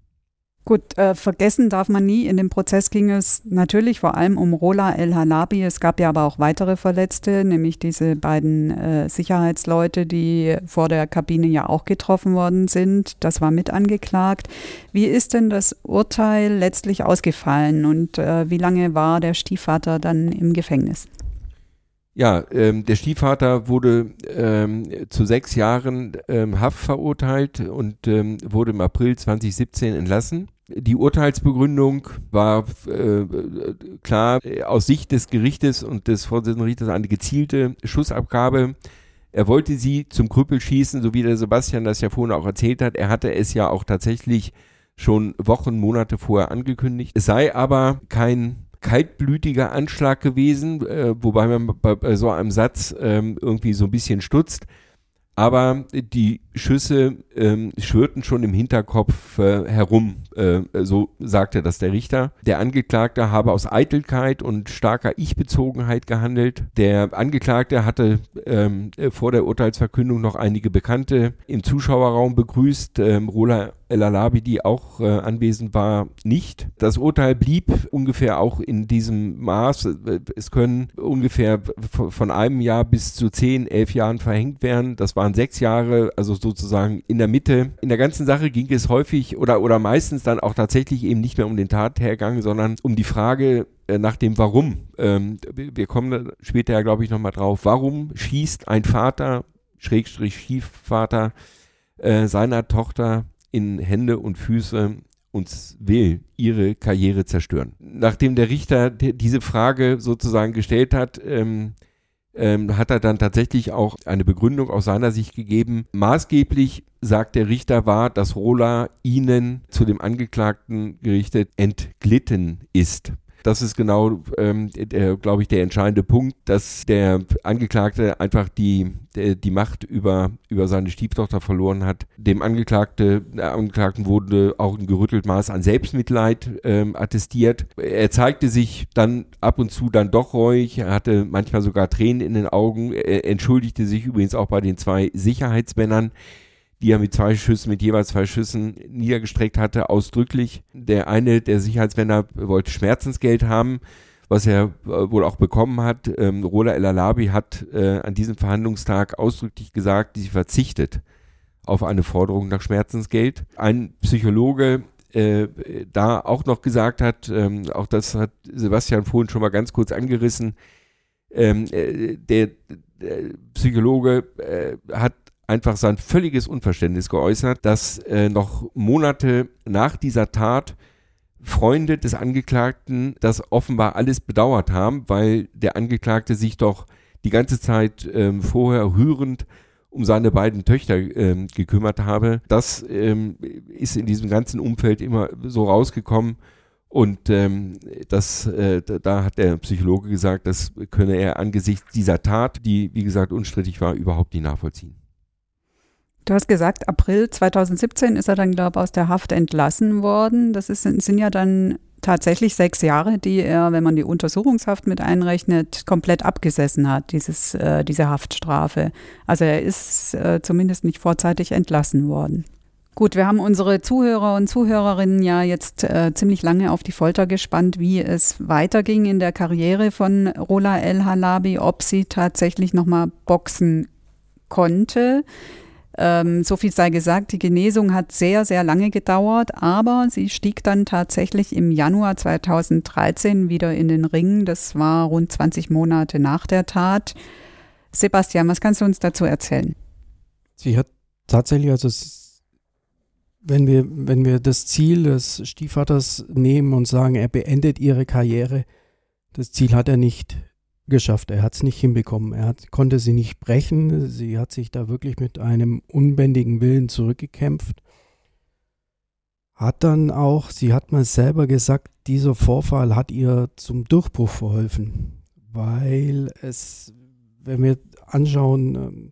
Gut, äh, vergessen darf man nie. In dem Prozess ging es natürlich vor allem um Rola El-Halabi. Es gab ja aber auch weitere Verletzte, nämlich diese beiden äh, Sicherheitsleute, die vor der Kabine ja auch getroffen worden sind. Das war mit angeklagt. Wie ist denn das Urteil letztlich ausgefallen und äh, wie lange war der Stiefvater dann im Gefängnis? Ja, ähm, der Stiefvater wurde ähm, zu sechs Jahren ähm, Haft verurteilt und ähm, wurde im April 2017 entlassen. Die Urteilsbegründung war äh, klar aus Sicht des Gerichtes und des Vorsitzenden Richters eine gezielte Schussabgabe. Er wollte sie zum Krüppel schießen, so wie der Sebastian das ja vorhin auch erzählt hat. Er hatte es ja auch tatsächlich schon Wochen, Monate vorher angekündigt. Es sei aber kein kaltblütiger Anschlag gewesen, äh, wobei man bei, bei, so einem Satz ähm, irgendwie so ein bisschen stutzt. Aber die Schüsse ähm, schwirrten schon im Hinterkopf äh, herum, äh, so sagte das der Richter. Der Angeklagte habe aus Eitelkeit und starker Ich-Bezogenheit gehandelt. Der Angeklagte hatte ähm, vor der Urteilsverkündung noch einige Bekannte im Zuschauerraum begrüßt. Ähm, Rola El Alabi, die auch äh, anwesend war, nicht. Das Urteil blieb ungefähr auch in diesem Maß. Es können ungefähr von einem Jahr bis zu zehn, elf Jahren verhängt werden. Das waren sechs Jahre, also sozusagen in der Mitte. In der ganzen Sache ging es häufig oder, oder meistens dann auch tatsächlich eben nicht mehr um den Tathergang, sondern um die Frage, äh, nach dem Warum. Ähm, wir kommen später ja, glaube ich, nochmal drauf. Warum schießt ein Vater, Schrägstrich Stiefvater, äh, seiner Tochter in Hände und Füße und will ihre Karriere zerstören. Nachdem der Richter diese Frage sozusagen gestellt hat, ähm, ähm, hat er dann tatsächlich auch eine Begründung aus seiner Sicht gegeben. Maßgeblich, sagt der Richter, war, dass Rola ihnen zu dem Angeklagten gerichtet entglitten ist. Das ist genau, ähm, glaube ich, der entscheidende Punkt, dass der Angeklagte einfach die, der, die Macht über, über seine Stieftochter verloren hat. Dem Angeklagte, der Angeklagten wurde auch ein gerüttelt Maß an Selbstmitleid ähm, attestiert. Er zeigte sich dann ab und zu dann doch ruhig, er hatte manchmal sogar Tränen in den Augen, er entschuldigte sich übrigens auch bei den zwei Sicherheitsmännern die er mit zwei Schüssen, mit jeweils zwei Schüssen niedergestreckt hatte, ausdrücklich. Der eine der Sicherheitsmänner wollte Schmerzensgeld haben, was er äh, wohl auch bekommen hat. Ähm, Rola El Alabi hat äh, an diesem Verhandlungstag ausdrücklich gesagt, sie verzichtet auf eine Forderung nach Schmerzensgeld. Ein Psychologe äh, da auch noch gesagt hat, ähm, auch das hat Sebastian vorhin schon mal ganz kurz angerissen, ähm, äh, der, der, Psychologe äh, hat einfach sein völliges Unverständnis geäußert, dass äh, noch Monate nach dieser Tat Freunde des Angeklagten das offenbar alles bedauert haben, weil der Angeklagte sich doch die ganze Zeit ähm, vorher rührend um seine beiden Töchter ähm, gekümmert habe. Das ähm, ist in diesem ganzen Umfeld immer so rausgekommen. Und ähm, das, äh, da hat der Psychologe gesagt, das könne er angesichts dieser Tat, die wie gesagt unstrittig war, überhaupt nicht nachvollziehen. Du hast gesagt, April 2017 ist er dann, glaube ich, aus der Haft entlassen worden. Das ist, sind ja dann tatsächlich sechs Jahre, die er, wenn man die Untersuchungshaft mit einrechnet, komplett abgesessen hat, dieses, äh, diese Haftstrafe. Also er ist äh, zumindest nicht vorzeitig entlassen worden. Gut, wir haben unsere Zuhörer und Zuhörerinnen ja jetzt äh, ziemlich lange auf die Folter gespannt, wie es weiterging in der Karriere von Rola El Halabi, ob sie tatsächlich nochmal boxen konnte. Ähm, so viel sei gesagt, die Genesung hat sehr, sehr lange gedauert, aber sie stieg dann tatsächlich im Januar 2013 wieder in den Ring. Das war rund 20 Monate nach der Tat. Sebastian, was kannst du uns dazu erzählen? Sie hat tatsächlich, also wenn wir, wenn wir das Ziel des Stiefvaters nehmen und sagen, er beendet ihre Karriere, das Ziel hat er nicht geschafft. Er hat es nicht hinbekommen. Er hat, konnte sie nicht brechen. Sie hat sich da wirklich mit einem unbändigen Willen zurückgekämpft. Hat dann auch, sie hat mal selber gesagt, dieser Vorfall hat ihr zum Durchbruch verholfen, weil es, wenn wir anschauen, ähm,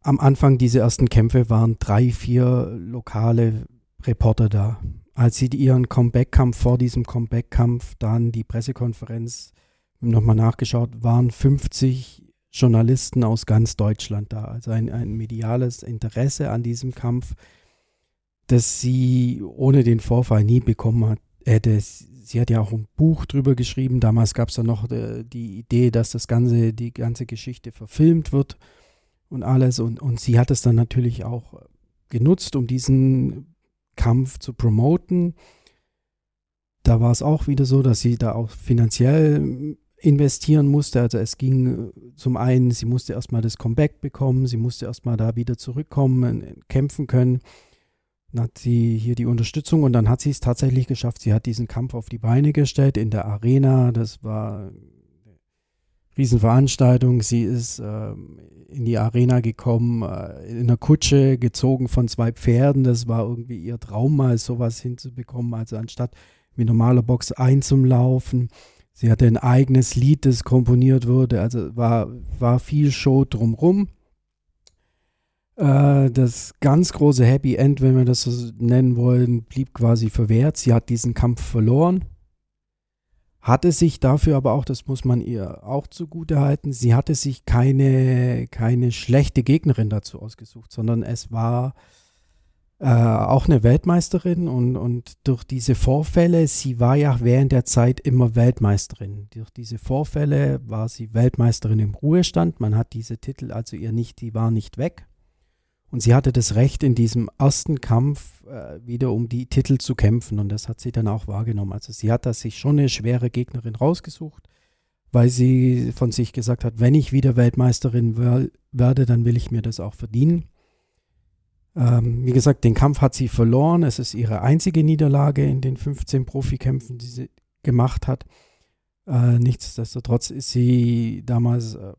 am Anfang dieser ersten Kämpfe waren drei, vier lokale Reporter da. Als sie ihren Comeback-Kampf vor diesem Comeback-Kampf dann die Pressekonferenz nochmal nachgeschaut, waren 50 Journalisten aus ganz Deutschland da. Also ein, ein mediales Interesse an diesem Kampf, das sie ohne den Vorfall nie bekommen hat, hätte. Sie hat ja auch ein Buch drüber geschrieben. Damals gab es ja noch äh, die Idee, dass das ganze, die ganze Geschichte verfilmt wird und alles. Und, und sie hat es dann natürlich auch genutzt, um diesen Kampf zu promoten. Da war es auch wieder so, dass sie da auch finanziell investieren musste. Also es ging äh, zum einen, sie musste erstmal das Comeback bekommen, sie musste erstmal da wieder zurückkommen, äh, kämpfen können. Dann hat sie hier die Unterstützung und dann hat sie es tatsächlich geschafft. Sie hat diesen Kampf auf die Beine gestellt in der Arena. Das war eine Riesenveranstaltung. Sie ist äh, in die Arena gekommen, äh, in einer Kutsche, gezogen von zwei Pferden. Das war irgendwie ihr Traum, mal sowas hinzubekommen. Also anstatt wie normaler Box einzulaufen. Sie hatte ein eigenes Lied, das komponiert wurde. Also war, war viel Show drumrum. Äh, das ganz große Happy End, wenn wir das so nennen wollen, blieb quasi verwehrt. Sie hat diesen Kampf verloren. Hatte sich dafür aber auch, das muss man ihr auch zugute halten, sie hatte sich keine, keine schlechte Gegnerin dazu ausgesucht, sondern es war äh, auch eine Weltmeisterin und, und durch diese Vorfälle, sie war ja während der Zeit immer Weltmeisterin. Durch diese Vorfälle war sie Weltmeisterin im Ruhestand. Man hat diese Titel also ihr nicht, die war nicht weg. Und sie hatte das Recht, in diesem ersten Kampf äh, wieder um die Titel zu kämpfen. Und das hat sie dann auch wahrgenommen. Also sie hat da sich schon eine schwere Gegnerin rausgesucht, weil sie von sich gesagt hat, wenn ich wieder Weltmeisterin werde, dann will ich mir das auch verdienen. Ähm, wie gesagt, den Kampf hat sie verloren. Es ist ihre einzige Niederlage in den 15 Profikämpfen, die sie gemacht hat. Äh, nichtsdestotrotz ist sie damals, äh,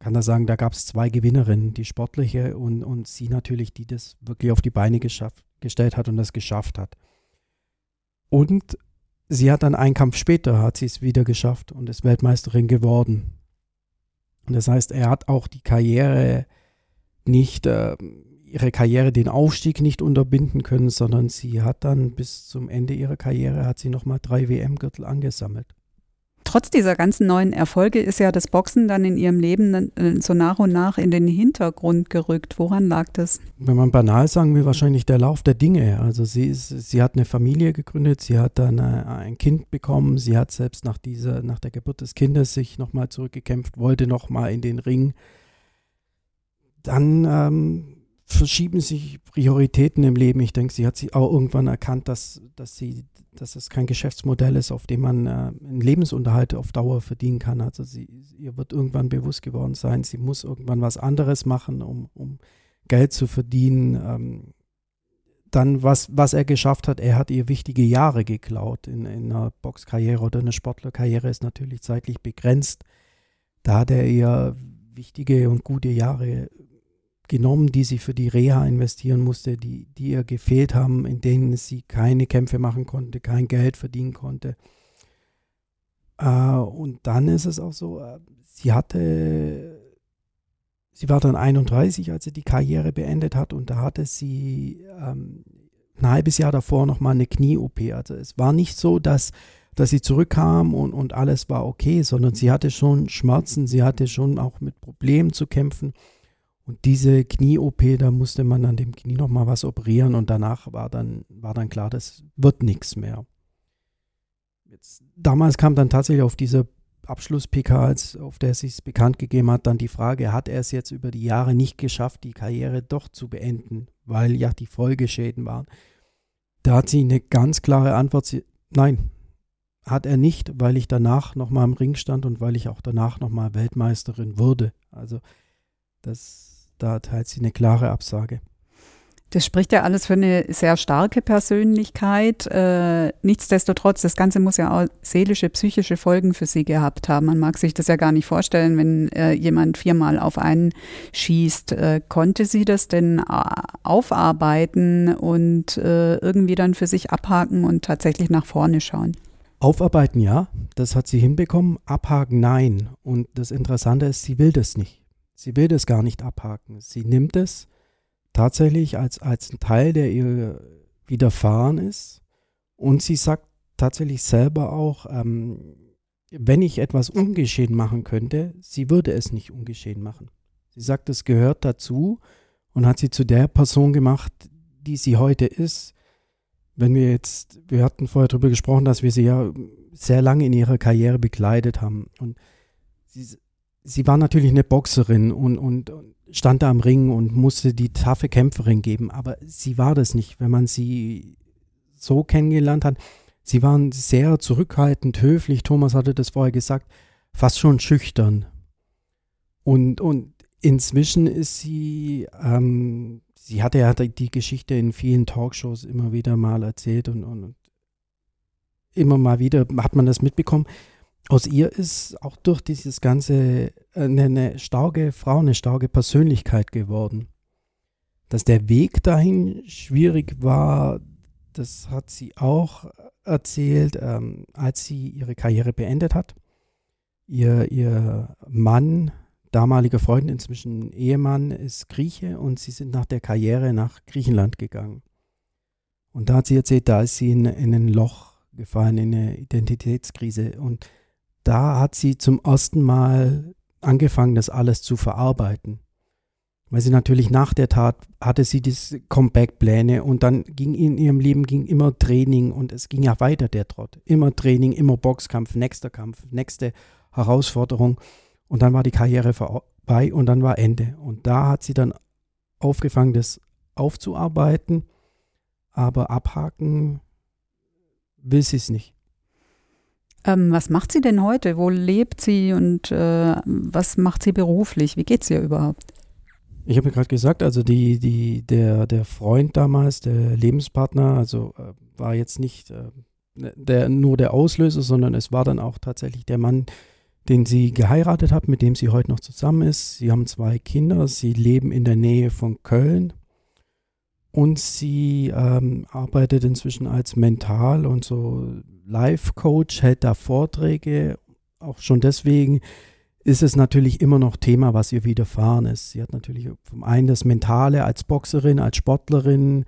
kann da sagen, da gab es zwei Gewinnerinnen, die sportliche und, und sie natürlich, die das wirklich auf die Beine geschafft, gestellt hat und das geschafft hat. Und sie hat dann einen Kampf später, hat sie es wieder geschafft und ist Weltmeisterin geworden. Und das heißt, er hat auch die Karriere nicht äh, ihre Karriere den Aufstieg nicht unterbinden können, sondern sie hat dann bis zum Ende ihrer Karriere hat sie nochmal drei WM-Gürtel angesammelt. Trotz dieser ganzen neuen Erfolge ist ja das Boxen dann in ihrem Leben äh, so nach und nach in den Hintergrund gerückt. Woran lag das? Wenn man banal sagen will, wahrscheinlich der Lauf der Dinge. Also sie, ist, sie hat eine Familie gegründet, sie hat dann äh, ein Kind bekommen, sie hat selbst nach dieser, nach der Geburt des Kindes sich nochmal zurückgekämpft, wollte nochmal in den Ring. Dann ähm, verschieben sich Prioritäten im Leben. Ich denke, sie hat sich auch irgendwann erkannt, dass, dass sie, dass es kein Geschäftsmodell ist, auf dem man äh, einen Lebensunterhalt auf Dauer verdienen kann. Also sie, ihr wird irgendwann bewusst geworden sein, sie muss irgendwann was anderes machen, um, um Geld zu verdienen. Ähm, dann, was, was er geschafft hat, er hat ihr wichtige Jahre geklaut. In, in einer Boxkarriere oder einer Sportlerkarriere ist natürlich zeitlich begrenzt. Da hat er ihr wichtige und gute Jahre genommen, die sie für die Reha investieren musste, die, die ihr gefehlt haben, in denen sie keine Kämpfe machen konnte, kein Geld verdienen konnte. Äh, und dann ist es auch so, äh, sie hatte, sie war dann 31, als sie die Karriere beendet hat und da hatte sie ähm, ein halbes Jahr davor nochmal eine Knie-OP. Also es war nicht so, dass dass sie zurückkam und, und alles war okay, sondern sie hatte schon Schmerzen, sie hatte schon auch mit Problemen zu kämpfen. Und diese Knie-OP, da musste man an dem Knie nochmal was operieren und danach war dann, war dann klar, das wird nichts mehr. Jetzt, damals kam dann tatsächlich auf dieser Abschluss-PK, auf der es sich bekannt gegeben hat, dann die Frage, hat er es jetzt über die Jahre nicht geschafft, die Karriere doch zu beenden, weil ja die Folgeschäden waren. Da hat sie eine ganz klare Antwort, sie, nein, hat er nicht, weil ich danach nochmal im Ring stand und weil ich auch danach nochmal Weltmeisterin wurde. Also das, da teilt sie eine klare Absage. Das spricht ja alles für eine sehr starke Persönlichkeit. Äh, nichtsdestotrotz, das Ganze muss ja auch seelische, psychische Folgen für sie gehabt haben. Man mag sich das ja gar nicht vorstellen, wenn äh, jemand viermal auf einen schießt. Äh, konnte sie das denn äh, aufarbeiten und äh, irgendwie dann für sich abhaken und tatsächlich nach vorne schauen? Aufarbeiten ja, das hat sie hinbekommen. Abhaken nein. Und das Interessante ist, sie will das nicht. Sie will das gar nicht abhaken. Sie nimmt es tatsächlich als, als ein Teil, der ihr widerfahren ist. Und sie sagt tatsächlich selber auch, ähm, wenn ich etwas ungeschehen machen könnte, sie würde es nicht ungeschehen machen. Sie sagt, es gehört dazu und hat sie zu der Person gemacht, die sie heute ist. Wenn wir jetzt, wir hatten vorher darüber gesprochen, dass wir sie ja sehr lange in ihrer Karriere begleitet haben. Und sie, sie war natürlich eine Boxerin und, und, und stand da am Ring und musste die taffe Kämpferin geben, aber sie war das nicht, wenn man sie so kennengelernt hat. Sie waren sehr zurückhaltend, höflich, Thomas hatte das vorher gesagt, fast schon schüchtern. Und, und inzwischen ist sie, ähm, sie hatte ja die Geschichte in vielen Talkshows immer wieder mal erzählt und, und immer mal wieder hat man das mitbekommen aus ihr ist auch durch dieses ganze eine, eine starke Frau, eine starke Persönlichkeit geworden. Dass der Weg dahin schwierig war, das hat sie auch erzählt, ähm, als sie ihre Karriere beendet hat. Ihr, ihr Mann, damaliger Freund, inzwischen Ehemann, ist Grieche und sie sind nach der Karriere nach Griechenland gegangen. Und da hat sie erzählt, da ist sie in, in ein Loch gefallen, in eine Identitätskrise. Und da hat sie zum ersten Mal angefangen, das alles zu verarbeiten. Weil sie natürlich nach der Tat hatte sie diese Comeback-Pläne und dann ging in ihrem Leben ging immer Training und es ging ja weiter der Trott. Immer Training, immer Boxkampf, nächster Kampf, nächste Herausforderung und dann war die Karriere vorbei und dann war Ende. Und da hat sie dann aufgefangen, das aufzuarbeiten, aber abhaken will sie es nicht. Ähm, was macht sie denn heute? Wo lebt sie und äh, was macht sie beruflich? Wie geht es ihr überhaupt? Ich habe gerade gesagt, also die, die, der, der Freund damals, der Lebenspartner, also äh, war jetzt nicht äh, der, nur der Auslöser, sondern es war dann auch tatsächlich der Mann, den sie geheiratet hat, mit dem sie heute noch zusammen ist. Sie haben zwei Kinder, sie leben in der Nähe von Köln und sie ähm, arbeitet inzwischen als Mental- und so Life-Coach, hält da Vorträge. Auch schon deswegen ist es natürlich immer noch Thema, was ihr widerfahren ist. Sie hat natürlich vom einen das Mentale als Boxerin, als Sportlerin,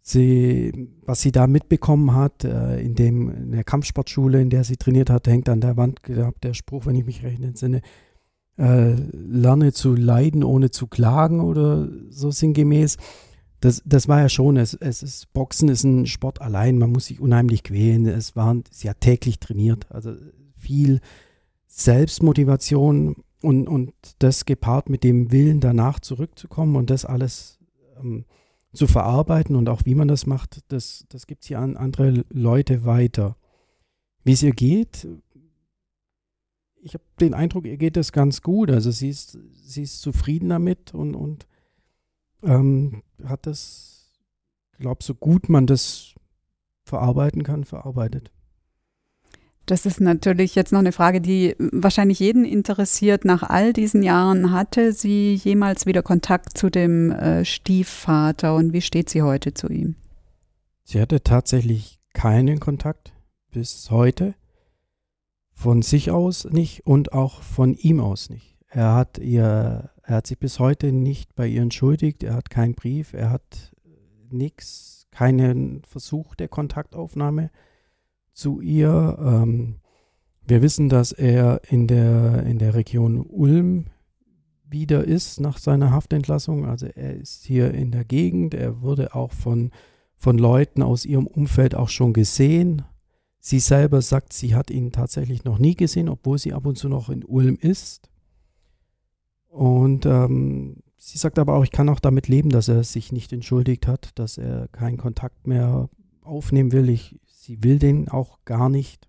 sie, was sie da mitbekommen hat, äh, in, dem, in der Kampfsportschule, in der sie trainiert hat, hängt an der Wand der Spruch, wenn ich mich recht entsinne, äh, lerne zu leiden, ohne zu klagen oder so sinngemäß das, das war ja schon, es, es ist, Boxen ist ein Sport allein, man muss sich unheimlich quälen. Es waren, hat täglich trainiert, also viel Selbstmotivation und, und das gepaart mit dem Willen, danach zurückzukommen und das alles ähm, zu verarbeiten und auch wie man das macht, das, das gibt sie an andere Leute weiter. Wie es ihr geht, ich habe den Eindruck, ihr geht das ganz gut. Also sie ist, sie ist zufrieden damit und, und ähm, hat das, glaube so gut man das verarbeiten kann, verarbeitet. Das ist natürlich jetzt noch eine Frage, die wahrscheinlich jeden interessiert. Nach all diesen Jahren hatte sie jemals wieder Kontakt zu dem äh, Stiefvater und wie steht sie heute zu ihm? Sie hatte tatsächlich keinen Kontakt bis heute. Von sich aus nicht und auch von ihm aus nicht. Er hat ihr er hat sich bis heute nicht bei ihr entschuldigt, er hat keinen Brief, er hat nichts, keinen Versuch der Kontaktaufnahme zu ihr. Ähm, wir wissen, dass er in der, in der Region Ulm wieder ist nach seiner Haftentlassung. Also er ist hier in der Gegend. Er wurde auch von, von Leuten aus ihrem Umfeld auch schon gesehen. Sie selber sagt, sie hat ihn tatsächlich noch nie gesehen, obwohl sie ab und zu noch in Ulm ist. Und ähm, sie sagt aber auch, ich kann auch damit leben, dass er sich nicht entschuldigt hat, dass er keinen Kontakt mehr aufnehmen will. Ich, sie will den auch gar nicht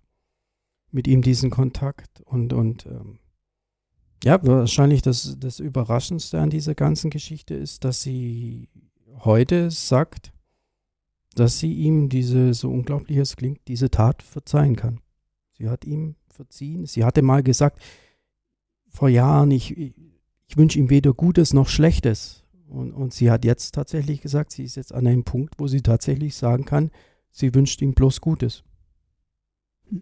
mit ihm diesen Kontakt. Und, und ähm, ja, wahrscheinlich das, das Überraschendste an dieser ganzen Geschichte ist, dass sie heute sagt, dass sie ihm diese, so unglaublich es klingt, diese Tat verzeihen kann. Sie hat ihm verziehen. Sie hatte mal gesagt, vor Jahren, ich, ich wünsche ihm weder Gutes noch Schlechtes. Und, und sie hat jetzt tatsächlich gesagt, sie ist jetzt an einem Punkt, wo sie tatsächlich sagen kann, sie wünscht ihm bloß Gutes.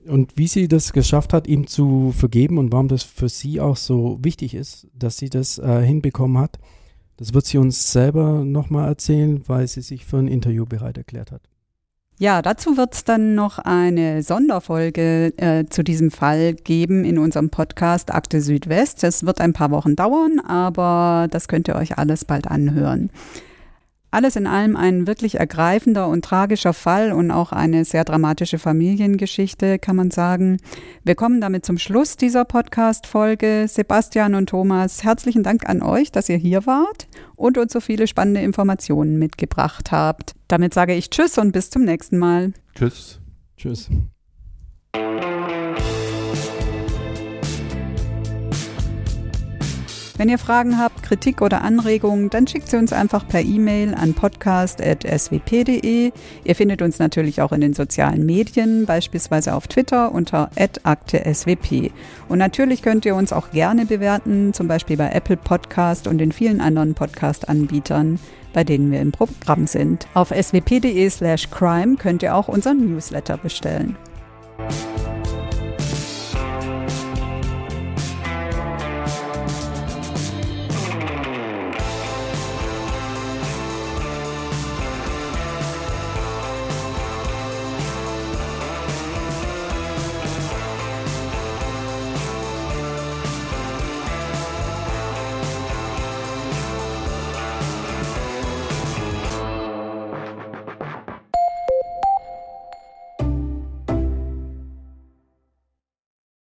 Und wie sie das geschafft hat, ihm zu vergeben und warum das für sie auch so wichtig ist, dass sie das äh, hinbekommen hat, das wird sie uns selber nochmal erzählen, weil sie sich für ein Interview bereit erklärt hat. Ja, dazu wird es dann noch eine Sonderfolge äh, zu diesem Fall geben in unserem Podcast Akte Südwest. Es wird ein paar Wochen dauern, aber das könnt ihr euch alles bald anhören. Alles in allem ein wirklich ergreifender und tragischer Fall und auch eine sehr dramatische Familiengeschichte, kann man sagen. Wir kommen damit zum Schluss dieser Podcast-Folge. Sebastian und Thomas, herzlichen Dank an euch, dass ihr hier wart und uns so viele spannende Informationen mitgebracht habt. Damit sage ich Tschüss und bis zum nächsten Mal. Tschüss. Tschüss. Wenn ihr Fragen habt, Kritik oder Anregungen, dann schickt sie uns einfach per E-Mail an podcast.swp.de. Ihr findet uns natürlich auch in den sozialen Medien, beispielsweise auf Twitter unter @akte_swp. Und natürlich könnt ihr uns auch gerne bewerten, zum Beispiel bei Apple Podcast und den vielen anderen Podcast-Anbietern, bei denen wir im Programm sind. Auf swp.de slash crime könnt ihr auch unseren Newsletter bestellen.